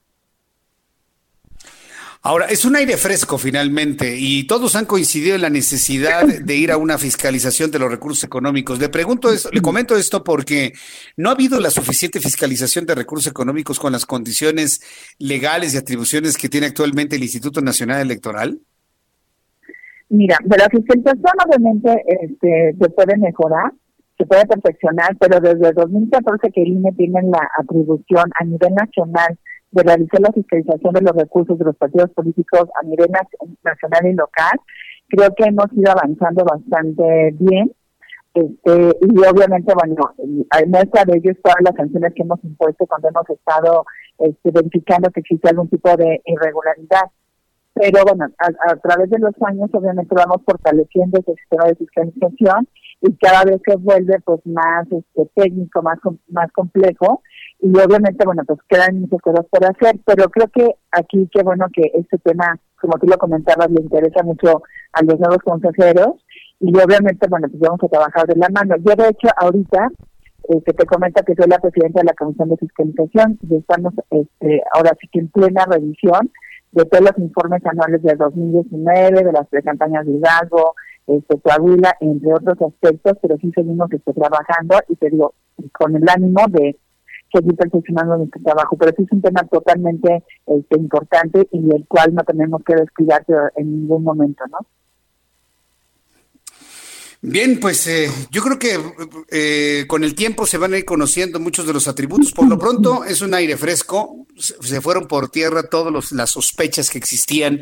Ahora, es un aire fresco finalmente y todos han coincidido en la necesidad de ir a una fiscalización de los recursos económicos. Le pregunto esto, le comento esto porque no ha habido la suficiente fiscalización de recursos económicos con las condiciones legales y atribuciones que tiene actualmente el Instituto Nacional Electoral. Mira, de la fiscalización obviamente este, se puede mejorar, se puede perfeccionar, pero desde 2014 que el INE tiene la atribución a nivel nacional de realizar la fiscalización de los recursos de los partidos políticos a nivel nacional y local. Creo que hemos ido avanzando bastante bien. Este, y obviamente, bueno, de ello es todas las sanciones que hemos impuesto cuando hemos estado este, verificando que existe algún tipo de irregularidad. Pero bueno, a, través de los años obviamente vamos fortaleciendo ese sistema de fiscalización y cada vez que vuelve pues más este, técnico, más, más complejo y obviamente, bueno, pues quedan muchas cosas por hacer, pero creo que aquí qué bueno que este tema, como tú lo comentabas, le interesa mucho a los nuevos consejeros y obviamente, bueno, pues vamos a trabajar de la mano. Yo, de hecho, ahorita, eh, que te comenta que soy la presidenta de la Comisión de Fiscalización y estamos este, ahora sí que en plena revisión de todos los informes anuales del 2019, de las tres campañas de Hidalgo, este, Coahuila, entre otros aspectos, pero sí seguimos este, trabajando y te digo, con el ánimo de seguir perfeccionando nuestro trabajo, pero sí es un tema totalmente este, importante y el cual no tenemos que descuidar en ningún momento, ¿no? Bien, pues eh, yo creo que eh, con el tiempo se van a ir conociendo muchos de los atributos. Por lo pronto es un aire fresco. Se fueron por tierra todas las sospechas que existían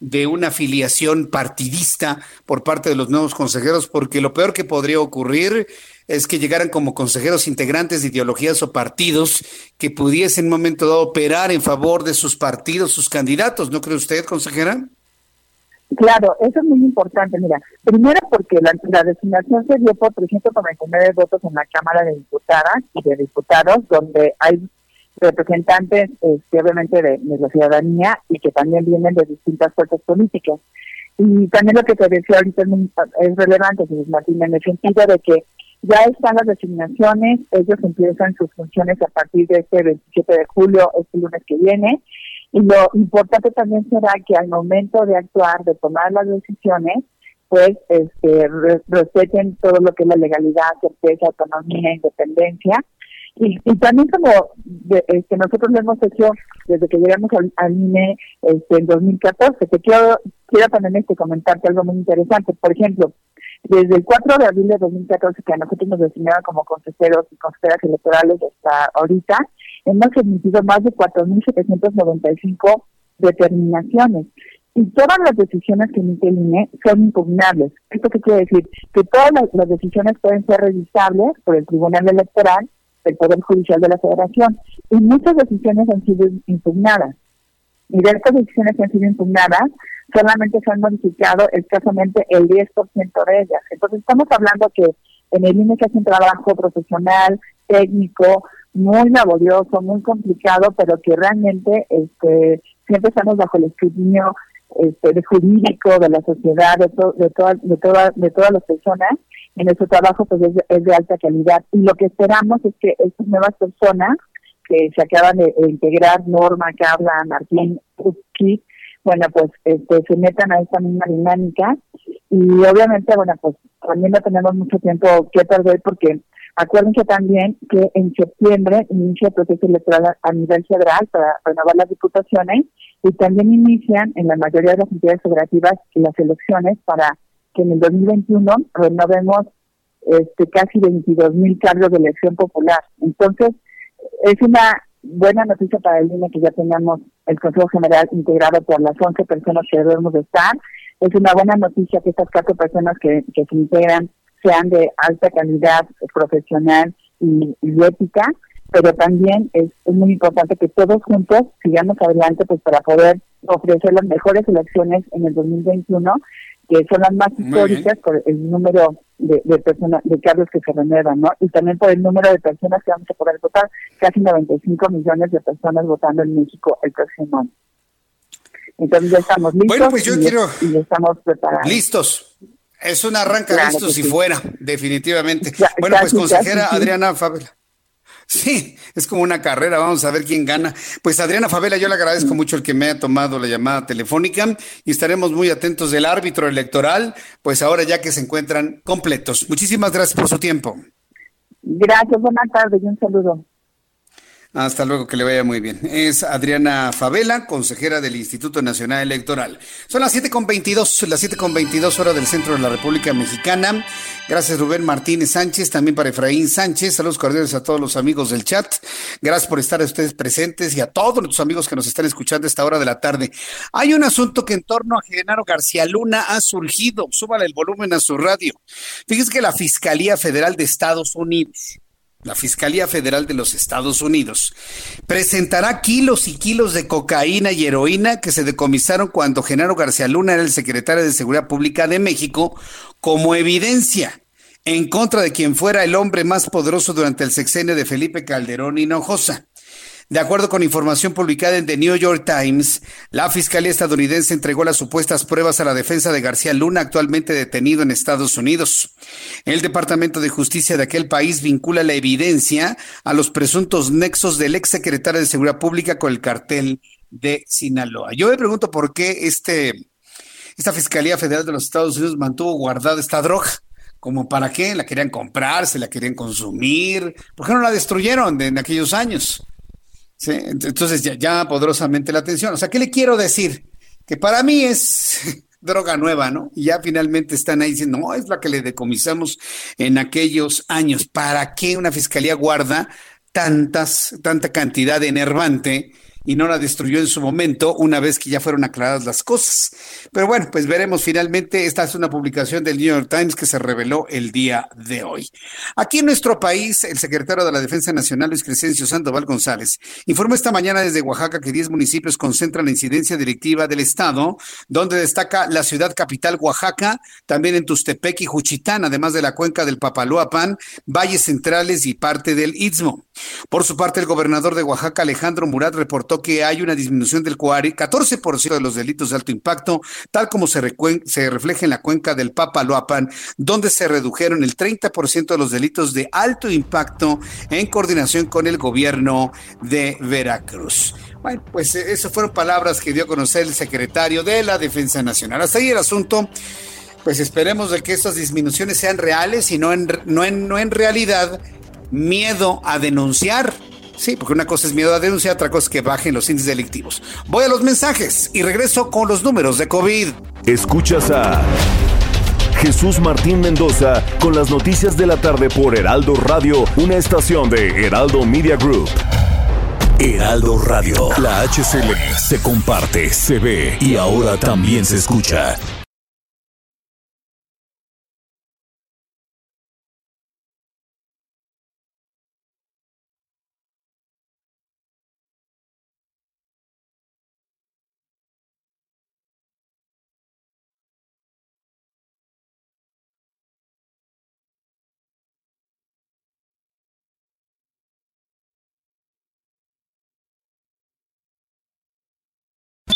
de una afiliación partidista por parte de los nuevos consejeros, porque lo peor que podría ocurrir es que llegaran como consejeros integrantes de ideologías o partidos que pudiesen en un momento dado operar en favor de sus partidos, sus candidatos. ¿No cree usted, consejera? Claro, eso es muy importante. Mira, primero porque la, designación se dio por 399 votos en la Cámara de Diputadas y de Diputados, donde hay representantes, este, obviamente, de, la ciudadanía y que también vienen de distintas fuerzas políticas. Y también lo que te decía ahorita es, relevante, Jesús Martín, en el sentido de que ya están las designaciones, ellos empiezan sus funciones a partir de este 27 de julio, este lunes que viene, lo importante también será que al momento de actuar, de tomar las decisiones, pues este, respeten todo lo que es la legalidad, certeza, autonomía, independencia. Y, y también como de, este, nosotros lo hemos hecho desde que llegamos al, al INE este, en 2014, que quiero, quiero también este, comentarte algo muy interesante. Por ejemplo, desde el 4 de abril de 2014, que a nosotros nos designaron como consejeros y consejeras electorales hasta ahorita, hemos emitido más de 4.795 determinaciones. Y todas las decisiones que emite el INE son impugnables. ¿Esto qué quiere decir? Que todas las, decisiones pueden ser revisables por el Tribunal Electoral, el Poder Judicial de la Federación. Y muchas decisiones han sido impugnadas. Y de estas decisiones que han sido impugnadas, solamente se han modificado escasamente el 10% de ellas. Entonces estamos hablando que en el INE se hace un trabajo profesional, técnico, muy laborioso, muy complicado, pero que realmente este, siempre estamos bajo el escrutinio este, jurídico de la sociedad, de, de, toda, de, toda, de todas las personas. En nuestro trabajo pues es, de alta calidad. Y lo que esperamos es que estas nuevas personas que se acaban de, integrar, Norma, Carla, Martín, Kit, bueno, pues este, se metan a esta misma dinámica y obviamente, bueno, pues también no tenemos mucho tiempo que perder porque acuérdense también que en septiembre inicia el proceso electoral a nivel federal para renovar las diputaciones y también inician en la mayoría de las entidades federativas las elecciones para que en el 2021 renovemos este casi 22 mil cargos de elección popular. Entonces, es una buena noticia para el INE que ya tengamos el Consejo General integrado por las 11 personas que debemos de estar. Es una buena noticia que estas cuatro personas que, que se integran sean de alta calidad profesional y, ética, pero también es, muy importante que todos juntos sigamos adelante pues para poder ofrecer las mejores elecciones en el 2021 que son las más históricas por el número de, de personas, de cargos que se renuevan, ¿no? Y también por el número de personas que vamos a poder votar, casi 95 millones de personas votando en México el próximo año. Entonces ya estamos listos. Bueno, pues yo y, quiero... Y estamos preparados. Listos. Es una arranca listos y fuera, definitivamente. bueno, pues consejera Adriana Fabela. Sí, es como una carrera, vamos a ver quién gana. Pues Adriana Favela, yo le agradezco mucho el que me haya tomado la llamada telefónica y estaremos muy atentos del árbitro electoral, pues ahora ya que se encuentran completos. Muchísimas gracias por su tiempo. Gracias, buenas tardes y un saludo. Hasta luego, que le vaya muy bien. Es Adriana Favela, consejera del Instituto Nacional Electoral. Son las 7.22, las 7.22 horas del centro de la República Mexicana. Gracias Rubén Martínez Sánchez, también para Efraín Sánchez. Saludos cordiales a todos los amigos del chat. Gracias por estar ustedes presentes y a todos nuestros amigos que nos están escuchando a esta hora de la tarde. Hay un asunto que en torno a Genaro García Luna ha surgido. Súbale el volumen a su radio. Fíjense que la Fiscalía Federal de Estados Unidos la Fiscalía Federal de los Estados Unidos, presentará kilos y kilos de cocaína y heroína que se decomisaron cuando Genaro García Luna era el secretario de Seguridad Pública de México como evidencia en contra de quien fuera el hombre más poderoso durante el sexenio de Felipe Calderón Hinojosa. De acuerdo con información publicada en The New York Times, la Fiscalía estadounidense entregó las supuestas pruebas a la defensa de García Luna, actualmente detenido en Estados Unidos. El Departamento de Justicia de aquel país vincula la evidencia a los presuntos nexos del ex secretario de Seguridad Pública con el cartel de Sinaloa. Yo me pregunto por qué este, esta Fiscalía Federal de los Estados Unidos mantuvo guardada esta droga. ¿Como para qué? ¿La querían comprar? ¿Se la querían consumir? ¿Por qué no la destruyeron en aquellos años? Entonces ya, ya poderosamente la atención. O sea, ¿qué le quiero decir? Que para mí es droga nueva, ¿no? Y ya finalmente están ahí diciendo, no, es la que le decomisamos en aquellos años. ¿Para qué una fiscalía guarda tantas, tanta cantidad de enervante y no la destruyó en su momento una vez que ya fueron aclaradas las cosas. Pero bueno, pues veremos finalmente. Esta es una publicación del New York Times que se reveló el día de hoy. Aquí en nuestro país, el secretario de la Defensa Nacional, Luis Crescencio Sandoval González, informó esta mañana desde Oaxaca que 10 municipios concentran la incidencia directiva del Estado, donde destaca la ciudad capital Oaxaca, también en Tustepec y Juchitán, además de la cuenca del Papaloapan, valles centrales y parte del Istmo. Por su parte, el gobernador de Oaxaca, Alejandro Murat, reportó que hay una disminución del 14% de los delitos de alto impacto, tal como se, refleja en la cuenca del Papaloapan, donde se redujeron el 30% de los delitos de alto impacto en coordinación con el gobierno de Veracruz. Bueno, pues eh, esas fueron palabras que dio a conocer el secretario de la Defensa Nacional. Hasta ahí el asunto. Pues esperemos de que estas disminuciones sean reales y no en, no en, no en realidad miedo a denunciar Sí, porque una cosa es miedo a denunciar, otra cosa es que bajen los índices delictivos. Voy a los mensajes y regreso con los números de COVID. Escuchas a Jesús Martín Mendoza con las noticias de la tarde por Heraldo Radio, una estación de Heraldo Media Group. Heraldo Radio, la HCL se comparte, se ve y ahora también se escucha.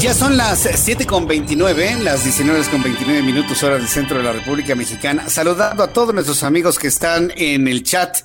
Ya son las 7 con 29, las 19 con 29 minutos hora del centro de la República Mexicana. Saludando a todos nuestros amigos que están en el chat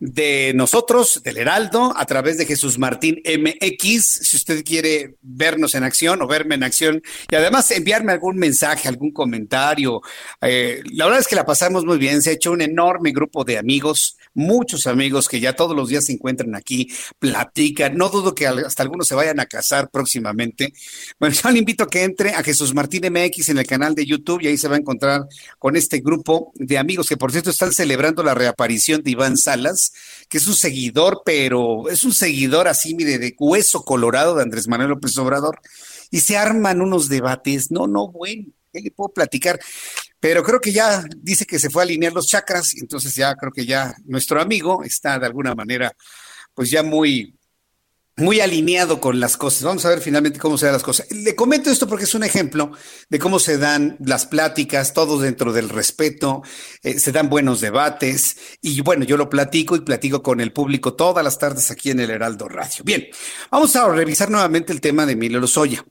de nosotros, del Heraldo, a través de Jesús Martín MX, si usted quiere vernos en acción o verme en acción y además enviarme algún mensaje, algún comentario. Eh, la verdad es que la pasamos muy bien, se ha hecho un enorme grupo de amigos, muchos amigos que ya todos los días se encuentran aquí, platican, no dudo que hasta algunos se vayan a casar próximamente. Bueno, yo le invito a que entre a Jesús Martín MX en el canal de YouTube y ahí se va a encontrar con este grupo de amigos que por cierto están celebrando la reaparición de Iván Salas que es un seguidor, pero es un seguidor así, mire, de hueso colorado de Andrés Manuel López Obrador, y se arman unos debates, no, no, bueno, ¿qué le puedo platicar? Pero creo que ya dice que se fue a alinear los chakras, entonces ya creo que ya nuestro amigo está de alguna manera, pues ya muy, muy alineado con las cosas. Vamos a ver finalmente cómo se dan las cosas. Le comento esto porque es un ejemplo de cómo se dan las pláticas, todo dentro del respeto, eh, se dan buenos debates y bueno, yo lo platico y platico con el público todas las tardes aquí en el Heraldo Radio. Bien, vamos a revisar nuevamente el tema de Emilio Lozoya.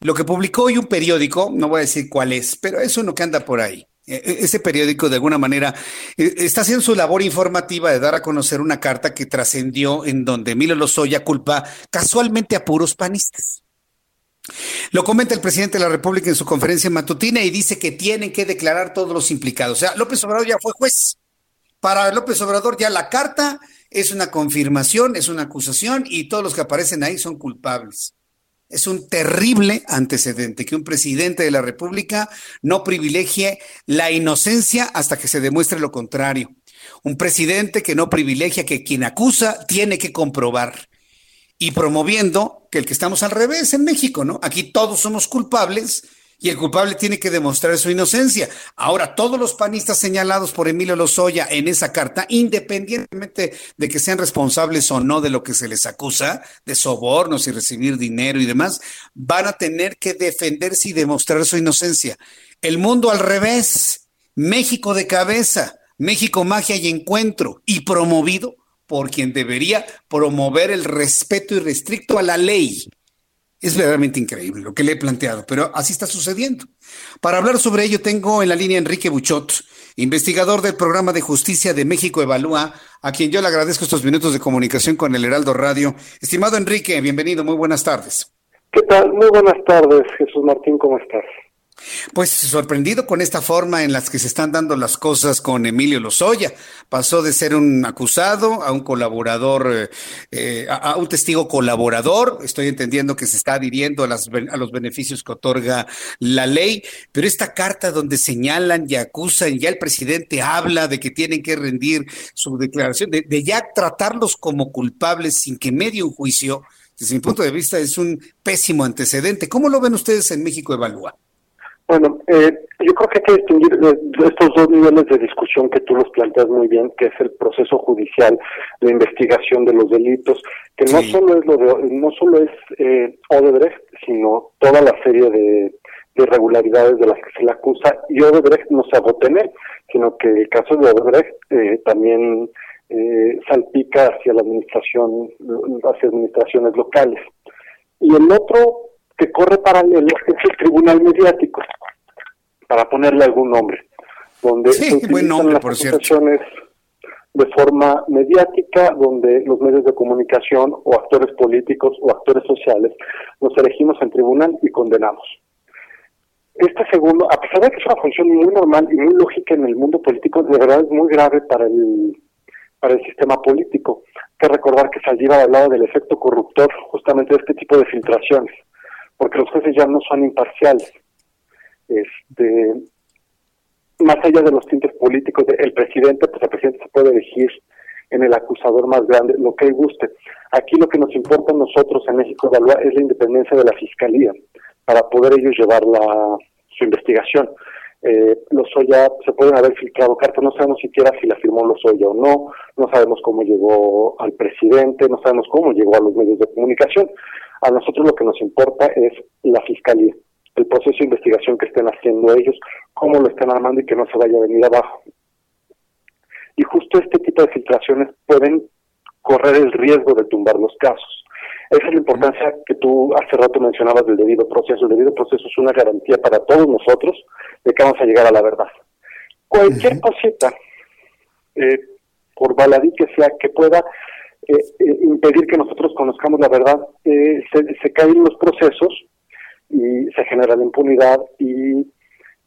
Lo que publicó hoy un periódico, no voy a decir cuál es, pero es uno que anda por ahí. E, e, ese periódico de alguna manera e, está haciendo su labor informativa de dar a conocer una carta que trascendió en donde Emilio Lozoya culpa casualmente a puros panistas. Lo comenta el presidente de la República en su conferencia matutina y dice que tienen que declarar todos los implicados. O sea, López Obrador ya fue juez. Para López Obrador ya la carta es una confirmación, es una acusación y todos los que aparecen ahí son culpables. Es un terrible antecedente que un presidente de la República no privilegie la inocencia hasta que se demuestre lo contrario. Un presidente que no privilegia que quien acusa tiene que comprobar. Y promoviendo que el que estamos al revés en México, ¿no? Aquí todos somos culpables y el culpable tiene que demostrar su inocencia. Ahora, todos los panistas señalados por Emilio Lozoya en esa carta, independientemente de que sean responsables o no de lo que se les acusa, de sobornos y recibir dinero y demás, van a tener que defenderse y demostrar su inocencia. El mundo al revés, México de cabeza, México magia y encuentro, y promovido por quien debería promover el respeto irrestricto a la ley es verdaderamente increíble lo que le he planteado, pero así está sucediendo. Para hablar sobre ello tengo en la línea Enrique Buchot, investigador del programa de justicia de México Evalúa, a quien yo le agradezco estos minutos de comunicación con el Heraldo Radio. Estimado Enrique, bienvenido, muy buenas tardes. ¿Qué tal? Muy buenas tardes, Jesús Martín, ¿cómo estás? Pues sorprendido con esta forma en las que se están dando las cosas con Emilio Lozoya. Pasó de ser un acusado a un colaborador, eh, eh, a, un testigo colaborador. Estoy entendiendo que se está adhiriendo a, a, los beneficios que otorga la ley, pero esta carta donde señalan y acusan, ya el presidente habla de que tienen que rendir su declaración, de, de ya tratarlos como culpables sin que medie un juicio, desde mi punto de vista es un pésimo antecedente. ¿Cómo lo ven ustedes en México Evalúa? Bueno, eh, yo creo que hay que distinguir eh, estos dos niveles de discusión que tú los planteas muy bien, que es el proceso judicial, la investigación de los delitos, que no solo es lo de, no solo es eh, Odebrecht, sino toda la serie de, irregularidades de las que se le acusa, y Odebrecht no se agota en sino que el caso de Odebrecht eh, también eh, salpica hacia la administración, hacia administraciones locales. Y el otro que corre paralelo es el tribunal mediático, para ponerle algún nombre, donde se utilizan las acusaciones de forma mediática, donde los medios de comunicación o actores políticos o actores sociales nos elegimos en tribunal y condenamos. Este segundo, a pesar de que es una función muy normal y muy lógica en el mundo político, de verdad es muy grave para el para el sistema político. Hay que recordar que Saldívar hablado del efecto corruptor justamente de este tipo de filtraciones porque los jueces ya no son imparciales. Este, más allá de los tintes políticos del presidente, pues el presidente se puede elegir en el acusador más grande, lo que guste. Aquí lo que nos importa a nosotros en México evaluar es la independencia de la fiscalía para poder ellos llevar la, su investigación. Eh, Lozoya se pueden haber filtrado cartas, no sabemos siquiera si la firmó Lozoya o no, no sabemos cómo llegó al presidente, no sabemos cómo llegó a los medios de comunicación. A nosotros lo que nos importa es la fiscalía, el proceso de investigación que estén haciendo ellos, cómo lo están armando y que no se vaya a venir abajo. Y justo este tipo de filtraciones pueden correr el riesgo de tumbar los casos. Esa es la importancia que tú hace rato mencionabas del debido proceso. El debido proceso es una garantía para todos nosotros de que vamos a llegar a la verdad. Cualquier cosita, eh, por baladí que sea, que pueda impedir que nosotros conozcamos la verdad, eh, se, caen los procesos y se genera la impunidad y,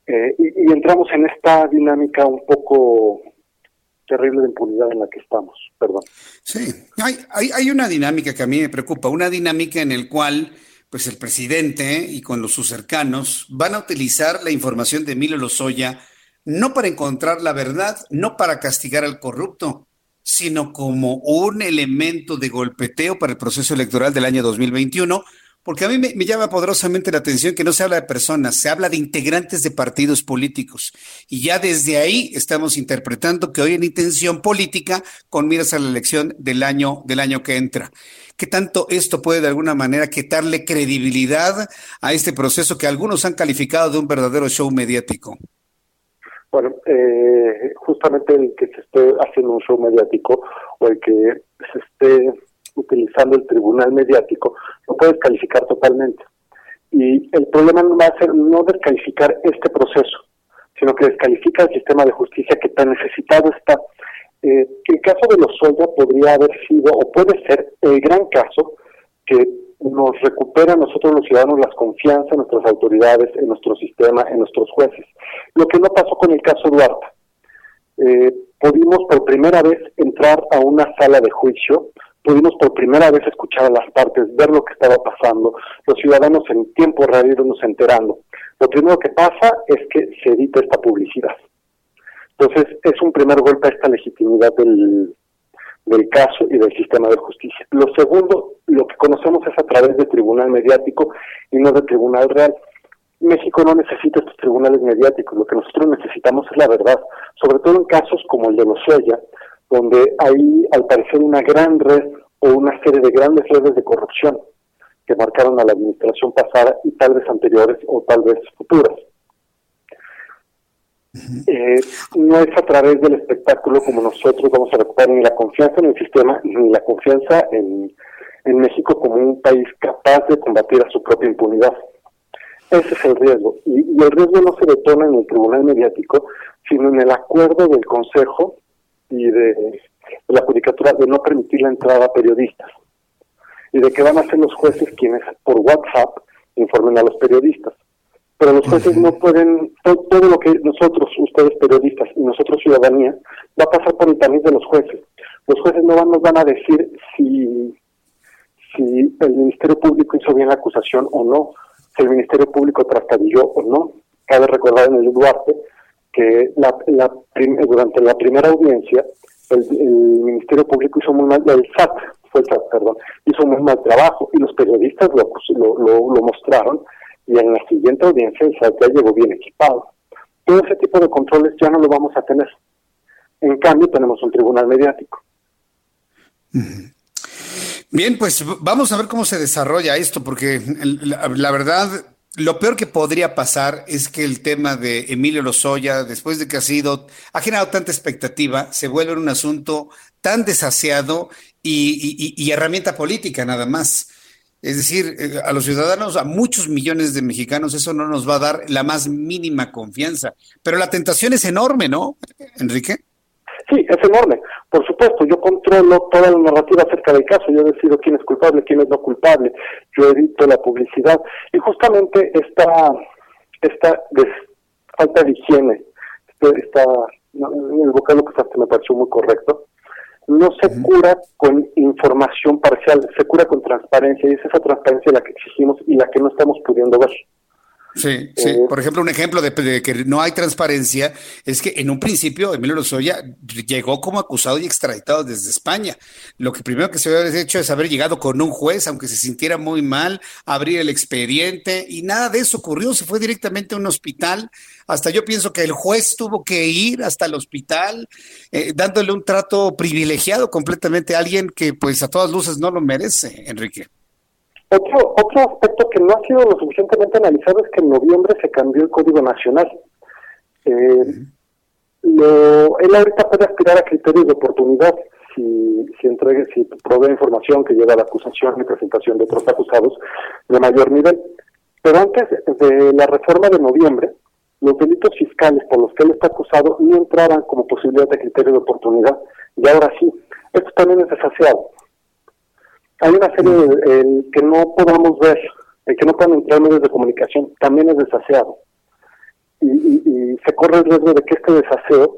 y, entramos en esta dinámica un poco terrible de impunidad en la que estamos. Perdón. Sí, hay, hay, hay una dinámica que a mí me preocupa, una dinámica en el cual pues el presidente y con los sus cercanos van a utilizar la información de Emilio Lozoya no para encontrar la verdad, no para castigar al corrupto, sino como un elemento de golpeteo para el proceso electoral del año 2021, Porque a mí me, llama poderosamente la atención que no se habla de personas, se habla de integrantes de partidos políticos. Y ya desde ahí estamos interpretando que hoy en intención política con miras a la elección del año, del año que entra. ¿Qué tanto esto puede de alguna manera quitarle credibilidad a este proceso que algunos han calificado de un verdadero show mediático? Bueno, eh, justamente el que se esté haciendo un show mediático o el que se esté utilizando el tribunal mediático, lo puedes calificar totalmente. Y el problema no va a ser no descalificar este proceso, sino que descalifica el sistema de justicia que tan necesitado está. Eh, el caso de los Lozoya podría haber sido, o puede ser, el gran caso que nos recupera a nosotros los ciudadanos las confianza en nuestras autoridades, en nuestro sistema, en nuestros jueces. Lo que no pasó con el caso Duarte. Eh, pudimos por primera vez entrar a una sala de juicio pudimos por primera vez escuchar a las partes, ver lo que estaba pasando, los ciudadanos en tiempo real irnos enterando. Lo primero que pasa es que se edita esta publicidad. Entonces, es un primer golpe a esta legitimidad del, del caso y del sistema de justicia. Lo segundo, lo que conocemos es a través del tribunal mediático y no del tribunal real. México no necesita estos tribunales mediáticos, lo que nosotros necesitamos es la verdad, sobre todo en casos como el de Lozoya, donde hay al parecer una gran red o una serie de grandes redes de corrupción que marcaron a la administración pasada y tal vez anteriores o tal vez futuras. Eh, no es a través del espectáculo como nosotros vamos a recuperar ni la confianza en el sistema ni la confianza en, en México como un país capaz de combatir a su propia impunidad. Ese es el riesgo. Y, el riesgo no se detona en el tribunal mediático, sino en el acuerdo del Consejo y de, la judicatura de no permitir la entrada a periodistas y de que van a ser los jueces quienes por WhatsApp informen a los periodistas. Pero los jueces no pueden, todo, lo que nosotros, ustedes periodistas y nosotros ciudadanía, va a pasar por el tamiz de los jueces. Los jueces no van, nos van a decir si, si el Ministerio Público hizo bien la acusación o no, si el Ministerio Público trastabilló o no. Cabe recordar en el Duarte que la, la durante la primera audiencia el, Ministerio Público hizo muy mal, el SAT, fue el SAT, perdón, hizo muy mal trabajo y los periodistas lo, lo, lo, mostraron y en la siguiente audiencia ya llegó bien equipado. Todo ese tipo de controles ya no lo vamos a tener. En cambio, tenemos un tribunal mediático. Bien, pues vamos a ver cómo se desarrolla esto, porque la verdad lo peor que podría pasar es que el tema de Emilio Lozoya, después de que ha sido, ha generado tanta expectativa, se vuelve un asunto tan desaseado y, herramienta política nada más. Es decir, eh, a los ciudadanos, a muchos millones de mexicanos, eso no nos va a dar la más mínima confianza. Pero la tentación es enorme, ¿no, Enrique? Sí, es enorme. Por supuesto, yo controlo toda la narrativa acerca del caso, yo decido quién es culpable, quién es no culpable, yo edito la publicidad y justamente esta, esta falta de higiene, este, esta, el vocablo que me pareció muy correcto, no se cura con información parcial, se cura con transparencia y es esa transparencia la que exigimos y la que no estamos pudiendo ver. Sí, sí. Eh, Por ejemplo, un ejemplo de, que no hay transparencia es que en un principio Emilio Lozoya llegó como acusado y extraditado desde España. Lo que primero que se había hecho es haber llegado con un juez, aunque se sintiera muy mal, abrir el expediente y nada de eso ocurrió. Se fue directamente a un hospital. Hasta yo pienso que el juez tuvo que ir hasta el hospital, eh, dándole un trato privilegiado completamente a alguien que pues a todas luces no lo merece, Enrique. Otro, otro aspecto que no ha sido lo suficientemente analizado es que en noviembre se cambió el Código Nacional. Eh, él ahorita puede aspirar a criterios de oportunidad si, si entregue, si provee información que lleva a la acusación y presentación de otros acusados de mayor nivel. Pero antes de la reforma de noviembre, los delitos fiscales por los que él está acusado no entraban como posibilidad de criterio de oportunidad, y ahora sí. Esto también es desaseado hay una serie de, que no podamos ver, el que no puedan entrar medios de comunicación, también es desaseado. Y, se corre el riesgo de que este desaseo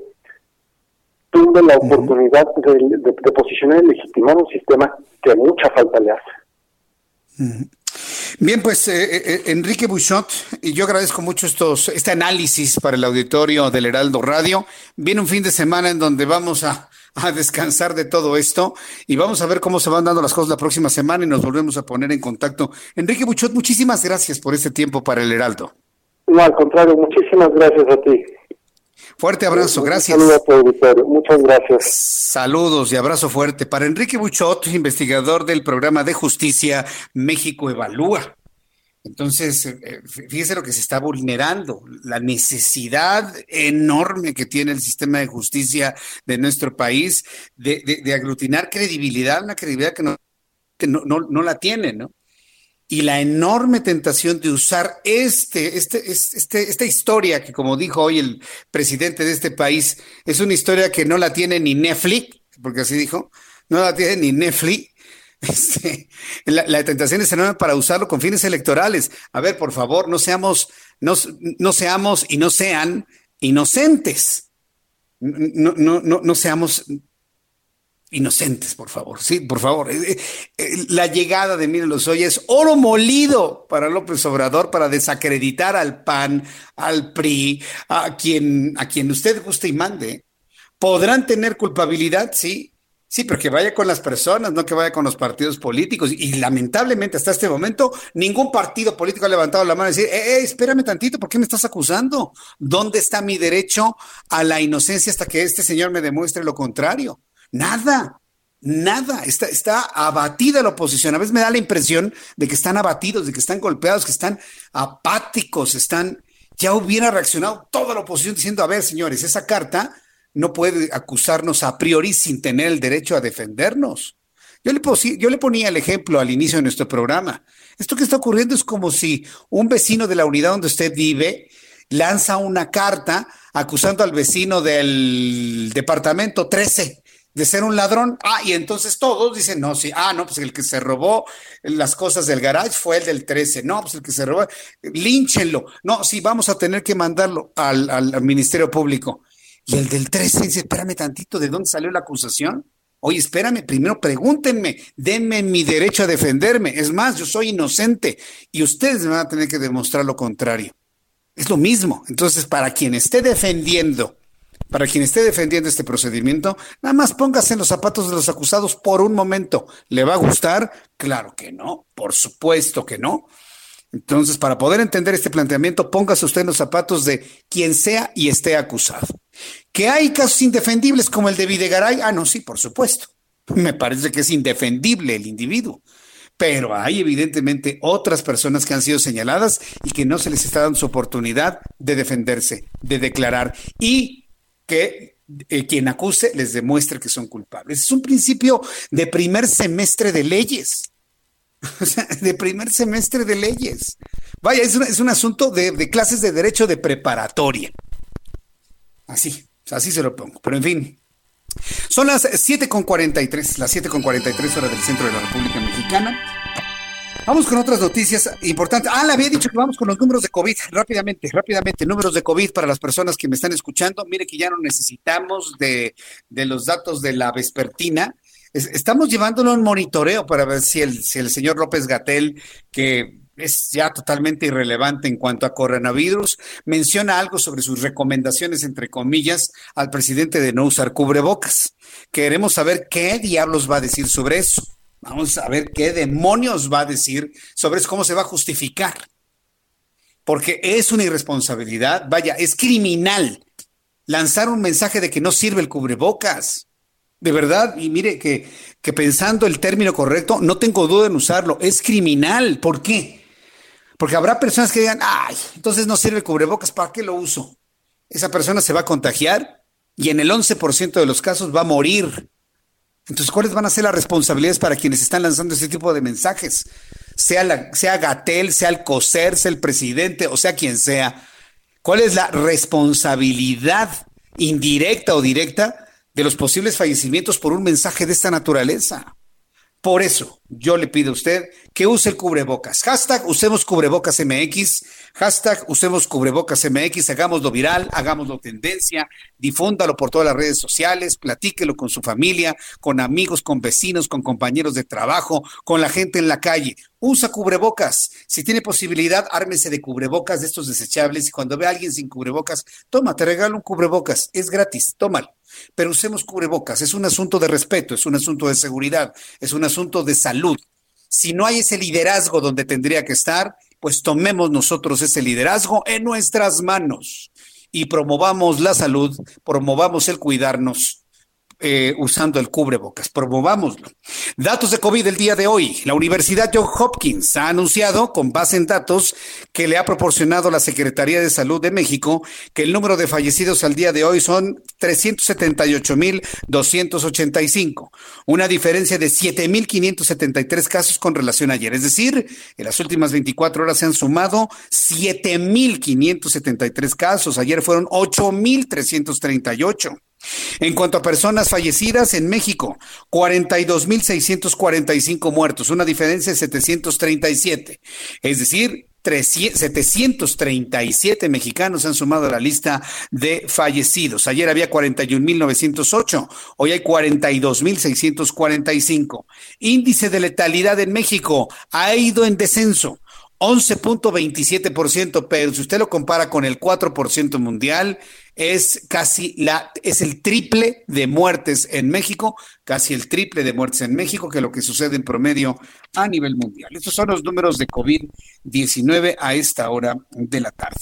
tumbe la oportunidad de, posicionar y legitimar un sistema que mucha falta le hace. Bien, pues eh, eh, eh, Enrique Buchot, y yo agradezco mucho estos, este análisis para el auditorio del Heraldo Radio. Viene un fin de semana en donde vamos a, a descansar de todo esto y vamos a ver cómo se van dando las cosas la próxima semana y nos volvemos a poner en contacto. Enrique Buchot, muchísimas gracias por este tiempo para el Heraldo. No, al contrario, muchísimas gracias a ti. Fuerte abrazo, gracias. Muchas gracias. Saludos y abrazo fuerte para Enrique Buchot, investigador del programa de justicia México Evalúa. Entonces, eh, fíjese lo que se está vulnerando, la necesidad enorme que tiene el sistema de justicia de nuestro país de, aglutinar credibilidad, una credibilidad que no, que no, no la tiene, ¿no? y la enorme tentación de usar este, este, este, esta historia que, como dijo hoy el presidente de este país, es una historia que no la tiene ni Netflix, porque así dijo, no la tiene ni Netflix. Este, la, tentación es enorme para usarlo con fines electorales. A ver, por favor, no seamos, no, no seamos y no sean inocentes. No, no, no, no seamos inocentes, por favor. Sí, por favor. Eh, eh, eh, la llegada de Miguel Lozoya es oro molido para López Obrador para desacreditar al PAN, al PRI, a quien, a quien usted guste y mande. ¿Podrán tener culpabilidad? Sí. Sí, pero que vaya con las personas, no que vaya con los partidos políticos. Y lamentablemente hasta este momento ningún partido político ha levantado la mano y decir, eh, espérame tantito, ¿por qué me estás acusando? ¿Dónde está mi derecho a la inocencia hasta que este señor me demuestre lo contrario? Nada, nada. Está, está abatida la oposición. A veces me da la impresión de que están abatidos, de que están golpeados, que están apáticos, están. Ya hubiera reaccionado toda la oposición diciendo: A ver, señores, esa carta no puede acusarnos a priori sin tener el derecho a defendernos. Yo le, yo le ponía el ejemplo al inicio de nuestro programa. Esto que está ocurriendo es como si un vecino de la unidad donde usted vive lanza una carta acusando al vecino del departamento 13 de ser un ladrón. Ah, y entonces todos dicen, no, sí, ah, no, pues el que se robó las cosas del garage fue el del 13. No, pues el que se robó, línchenlo. No, sí, vamos a tener que mandarlo al, al, Ministerio Público. Y el del 13 dice, espérame tantito, ¿de dónde salió la acusación? Oye, espérame, primero pregúntenme, denme mi derecho a defenderme. Es más, yo soy inocente y ustedes van a tener que demostrar lo contrario. Es lo mismo. Entonces, para quien esté defendiendo para quien esté defendiendo este procedimiento, nada más póngase en los zapatos de los acusados por un momento. ¿Le va a gustar? Claro que no, por supuesto que no. Entonces, para poder entender este planteamiento, póngase usted en los zapatos de quien sea y esté acusado. ¿Que hay casos indefendibles como el de Videgaray? Ah, no, sí, por supuesto. Me parece que es indefendible el individuo. Pero hay evidentemente otras personas que han sido señaladas y que no se les está dando su oportunidad de defenderse, de declarar. Y que eh, quien acuse les demuestre que son culpables. Es un principio de primer semestre de leyes. O sea, de primer semestre de leyes. Vaya, es, es un asunto de, de, clases de derecho de preparatoria. Así, así se lo pongo. Pero en fin, son las 7.43, las 7.43 horas del centro de la República Mexicana. Vamos con otras noticias importantes. Ah, le había dicho que vamos con los números de COVID. Rápidamente, rápidamente, números de COVID para las personas que me están escuchando. Mire que ya no necesitamos de, de los datos de la vespertina. Estamos llevándolo un monitoreo para ver si el, si el señor López Gatel, que es ya totalmente irrelevante en cuanto a coronavirus, menciona algo sobre sus recomendaciones, entre comillas, al presidente de no usar cubrebocas. Queremos saber qué diablos va a decir sobre eso. Vamos a ver qué demonios va a decir sobre eso, cómo se va a justificar. Porque es una irresponsabilidad, vaya, es criminal lanzar un mensaje de que no sirve el cubrebocas. De verdad, y mire que, que pensando el término correcto, no tengo duda en usarlo, es criminal. ¿Por qué? Porque habrá personas que digan, ay, entonces no sirve el cubrebocas, ¿para qué lo uso? Esa persona se va a contagiar y en el 11% de los casos va a morir. Entonces, ¿cuáles van a ser las responsabilidades para quienes están lanzando este tipo de mensajes? Sea, sea Gatel, sea el COSER, sea el presidente, o sea quien sea. ¿Cuál es la responsabilidad indirecta o directa de los posibles fallecimientos por un mensaje de esta naturaleza? Por eso yo le pido a usted que use el cubrebocas. Hashtag usemos cubrebocas MX, hashtag usemos cubrebocas MX, hagámoslo viral, hagámoslo tendencia, difúndalo por todas las redes sociales, platíquelo con su familia, con amigos, con vecinos, con compañeros de trabajo, con la gente en la calle. Usa cubrebocas. Si tiene posibilidad, ármese de cubrebocas de estos desechables y cuando ve a alguien sin cubrebocas, toma, te regalo un cubrebocas, es gratis, tómalo. Pero usemos cubrebocas, es un asunto de respeto, es un asunto de seguridad, es un asunto de salud. Si no hay ese liderazgo donde tendría que estar, pues tomemos nosotros ese liderazgo en nuestras manos y promovamos la salud, promovamos el cuidarnos eh, usando el cubrebocas. Promovámoslo. Datos de COVID el día de hoy. La Universidad John Hopkins ha anunciado, con base en datos que le ha proporcionado la Secretaría de Salud de México, que el número de fallecidos al día de hoy son 378.285, una diferencia de 7.573 casos con relación a ayer. Es decir, en las últimas 24 horas se han sumado 7.573 casos. Ayer fueron 8.338. En cuanto a personas fallecidas en México, 42.645 muertos, una diferencia de 737. Es decir, 737 mexicanos han sumado a la lista de fallecidos. Ayer había 41.908, hoy hay 42.645. Índice de letalidad en México ha ido en descenso. 11.27%, pero si usted lo compara con el 4% mundial, es casi la, es el triple de muertes en México, casi el triple de muertes en México que lo que sucede en promedio a nivel mundial. Estos son los números de COVID-19 a esta hora de la tarde.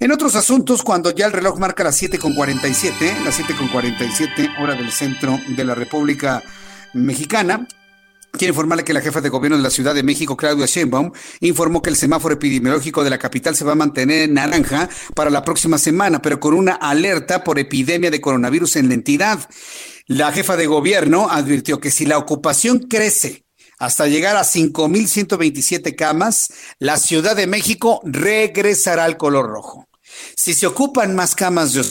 En otros asuntos, cuando ya el reloj marca las 7.47, las 7.47 hora del centro de la República Mexicana, Quiero informarle que la jefa de gobierno de la Ciudad de México, Claudia Sheinbaum, informó que el semáforo epidemiológico de la capital se va a mantener en naranja para la próxima semana, pero con una alerta por epidemia de coronavirus en la entidad. La jefa de gobierno advirtió que si la ocupación crece hasta llegar a 5.127 camas, la Ciudad de México regresará al color rojo. Si se ocupan más camas de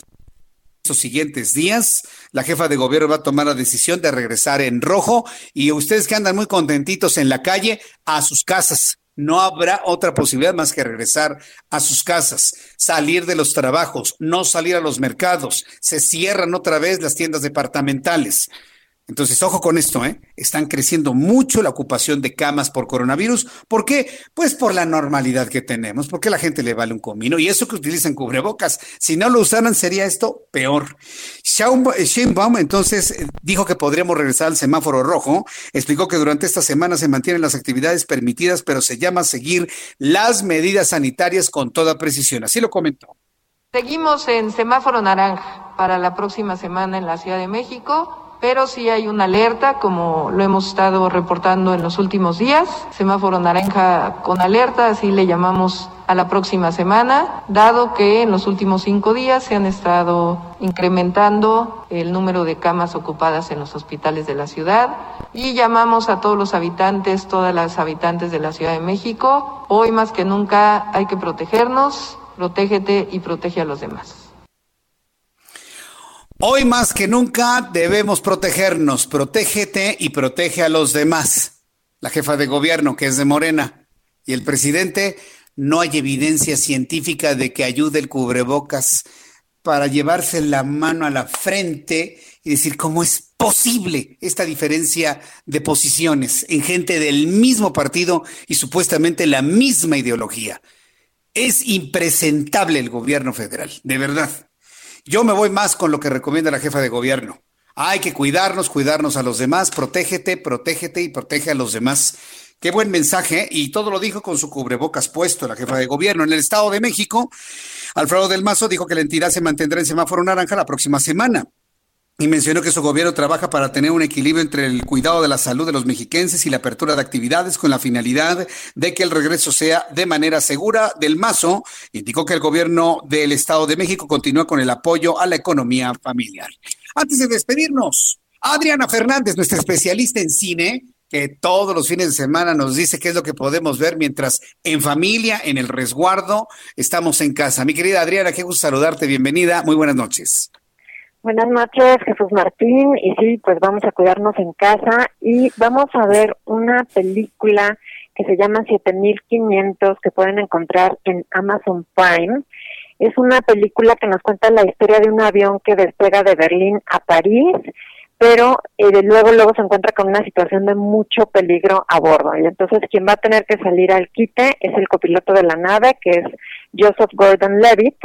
siguientes días, la jefa de gobierno va a tomar la decisión de regresar en rojo y ustedes que andan muy contentitos en la calle, a sus casas. No habrá otra posibilidad más que regresar a sus casas, salir de los trabajos, no salir a los mercados. Se cierran otra vez las tiendas departamentales. Entonces, ojo con esto, ¿eh? Están creciendo mucho la ocupación de camas por coronavirus. ¿Por qué? Pues por la normalidad que tenemos, porque la gente le vale un comino. Y eso que utilizan cubrebocas, si no lo usaran sería esto peor. Sheinbaum entonces eh, dijo que podríamos regresar al semáforo rojo. Explicó que durante esta semana se mantienen las actividades permitidas, pero se llama seguir las medidas sanitarias con toda precisión. Así lo comentó. Seguimos en semáforo naranja para la próxima semana en la Ciudad de México pero sí hay una alerta, como lo hemos estado reportando en los últimos días, semáforo naranja con alerta, así le llamamos a la próxima semana, dado que en los últimos cinco días se han estado incrementando el número de camas ocupadas en los hospitales de la ciudad y llamamos a todos los habitantes, todas las habitantes de la Ciudad de México, hoy más que nunca hay que protegernos, protégete y protege a los demás. Hoy más que nunca debemos protegernos. Protégete y protege a los demás. La jefa de gobierno, que es de Morena, y el presidente, no hay evidencia científica de que ayude el cubrebocas para llevarse la mano a la frente y decir cómo es posible esta diferencia de posiciones en gente del mismo partido y supuestamente la misma ideología. Es impresentable el gobierno federal, de verdad. Yo me voy más con lo que recomienda la jefa de gobierno. Hay que cuidarnos, cuidarnos a los demás, protégete, protégete y protege a los demás. Qué buen mensaje, y todo lo dijo con su cubrebocas puesto la jefa de gobierno. En el Estado de México, Alfredo del Mazo dijo que la entidad se mantendrá en semáforo naranja la próxima semana y mencionó que su gobierno trabaja para tener un equilibrio entre el cuidado de la salud de los mexiquenses y la apertura de actividades con la finalidad de que el regreso sea de manera segura. Del Mazo indicó que el gobierno del Estado de México continúa con el apoyo a la economía familiar. Antes de despedirnos, Adriana Fernández, nuestra especialista en cine, que todos los fines de semana nos dice qué es lo que podemos ver mientras en familia, en el resguardo, estamos en casa. Mi querida Adriana, qué gusto saludarte, bienvenida, muy buenas noches. Buenas noches, Jesús Martín. Y sí, pues vamos a cuidarnos en casa y vamos a ver una película que se llama 7500 que pueden encontrar en Amazon Prime. Es una película que nos cuenta la historia de un avión que despega de Berlín a París, pero eh, luego luego se encuentra con una situación de mucho peligro a bordo. Y entonces quien va a tener que salir al quite es el copiloto de la nave, que es Joseph Gordon-Levitt.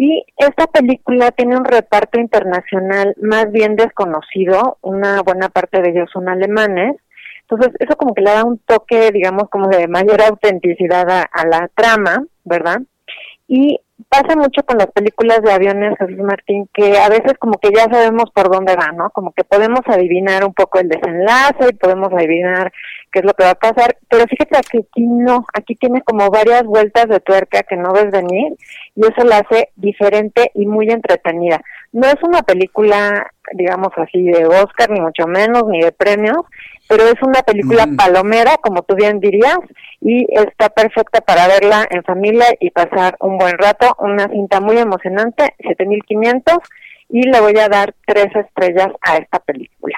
Y esta película tiene un reparto internacional más bien desconocido, una buena parte de ellos son alemanes, entonces eso como que le da un toque, digamos, como de mayor autenticidad a, la trama, ¿verdad? Y pasa mucho con las películas de aviones, Jesús Martín, que a veces como que ya sabemos por dónde va, ¿no? Como que podemos adivinar un poco el desenlace y podemos adivinar qué es lo que va a pasar, pero fíjate que aquí no, aquí tiene como varias vueltas de tuerca que no ves venir y eso la hace diferente y muy entretenida. No es una película, digamos así, de Oscar, ni mucho menos, ni de premios, pero es una película palomera, como tú bien dirías, y está perfecta para verla en familia y pasar un buen rato. Una cinta muy emocionante, 7500, y le voy a dar tres estrellas a esta película.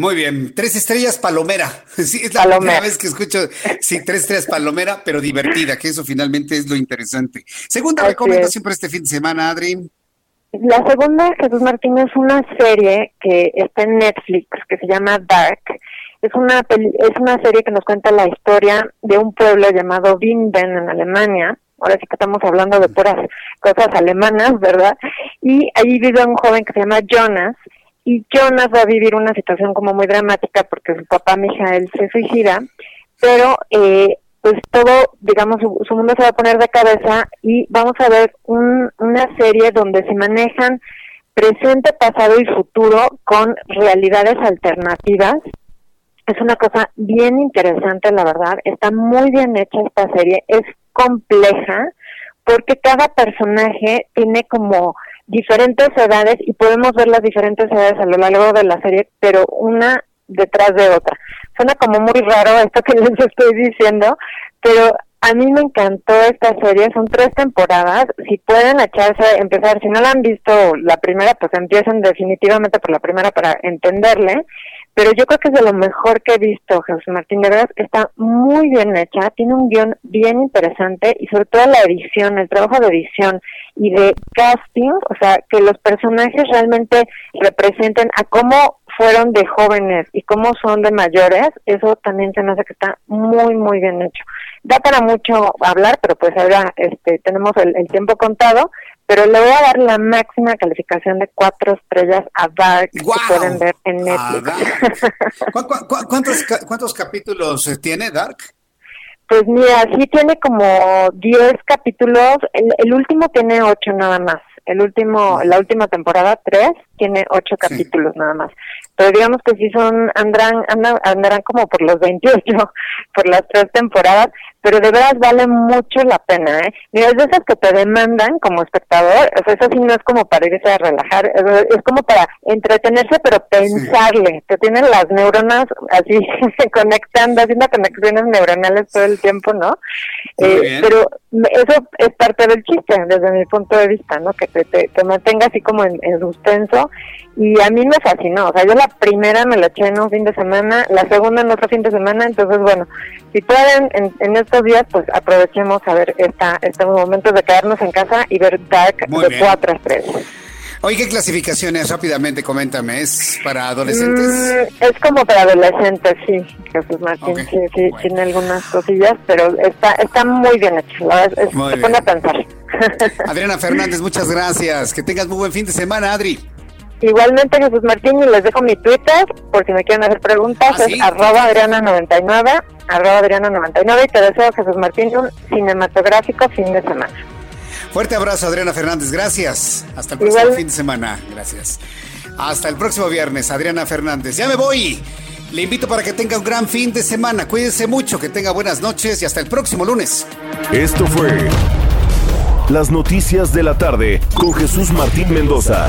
Muy bien, tres estrellas palomera. Sí, es la primera vez que escucho, sí, tres estrellas palomera, pero divertida, que eso finalmente es lo interesante. Segunda recomendación para este fin de semana, Adri. La segunda, Jesús Martín, es una serie que está en Netflix, que se llama Dark. Es una, es una serie que nos cuenta la historia de un pueblo llamado Winden en Alemania. Ahora sí que estamos hablando de puras cosas alemanas, ¿verdad? Y allí vive un joven que se llama Jonas. Y Jonas va a vivir una situación como muy dramática porque su papá Mijael se suicida. Pero eh, pues todo, digamos, su, mundo se va a poner de cabeza y vamos a ver una serie donde se manejan presente, pasado y futuro con realidades alternativas. Es una cosa bien interesante, la verdad. Está muy bien hecha esta serie. Es compleja porque cada personaje tiene como diferentes edades y podemos ver las diferentes edades a lo largo de la serie, pero una detrás de otra. Suena como muy raro esto que les estoy diciendo, pero a mí me encantó esta serie, son tres temporadas, si pueden echarse, empezar, si no la han visto la primera, pues empiecen definitivamente por la primera para entenderle, pero yo creo que es de lo mejor que he visto, Jesús Martín, de verdad está muy bien hecha, tiene un guion bien interesante y sobre todo la edición, el trabajo de edición y de casting, o sea, que los personajes realmente representen a cómo fueron de jóvenes y cómo son de mayores, eso también se me hace que está muy, muy bien hecho. Da para mucho hablar, pero pues ahora este, tenemos el, tiempo contado, pero le voy a dar la máxima calificación de cuatro estrellas a Dark que pueden ver en Netflix. cuántos, ¿Cuántos capítulos eh, tiene Dark? Pues mira, sí tiene como diez capítulos, el, el último tiene ocho nada más. El último, la última temporada, tres, tiene ocho capítulos nada más. Pero digamos que sí son, andarán, andarán como por los 28, por las tres temporadas, pero de verdad vale mucho la pena, ¿eh? Mira, es de esas que te demandan como espectador, o sea, eso sí no es como para irse a relajar, es, como para entretenerse, pero pensarle, te tienen las neuronas así conectando, haciendo conexiones neuronales todo el tiempo, ¿no? Eh, pero eso es parte del chiste, desde mi punto de vista, ¿no? Que te, te, mantenga así como en, en suspenso y a mí me fascinó, o sea, yo la primera me la eché en un fin de semana, la segunda en otro fin de semana, entonces bueno, si pueden en, estos días, pues aprovechemos a ver esta, este momento de quedarnos en casa y ver Dark de 4 a 3. Oye, ¿qué clasificación es? Rápidamente, coméntame. ¿Es para adolescentes? Mm, es como para adolescentes, sí. Jesús Martín, sí, sí tiene algunas cosillas, pero está está muy bien hecho. La verdad, es, se pone a pensar. Adriana Fernández, muchas gracias. Que tengas muy buen fin de semana, Adri. Igualmente Jesús Martín y les dejo mi Twitter por si me quieren hacer preguntas, ¿Ah, es arroba Adriana99, arroba Adriana99 y te deseo Jesús Martín un cinematográfico fin de semana. Fuerte abrazo Adriana Fernández, gracias. Hasta el próximo fin de semana, gracias. Hasta el próximo viernes, Adriana Fernández. Ya me voy. Le invito para que tenga un gran fin de semana. Cuídense mucho, que tenga buenas noches y hasta el próximo lunes. Esto fue Las Noticias de la Tarde con Jesús Martín Mendoza.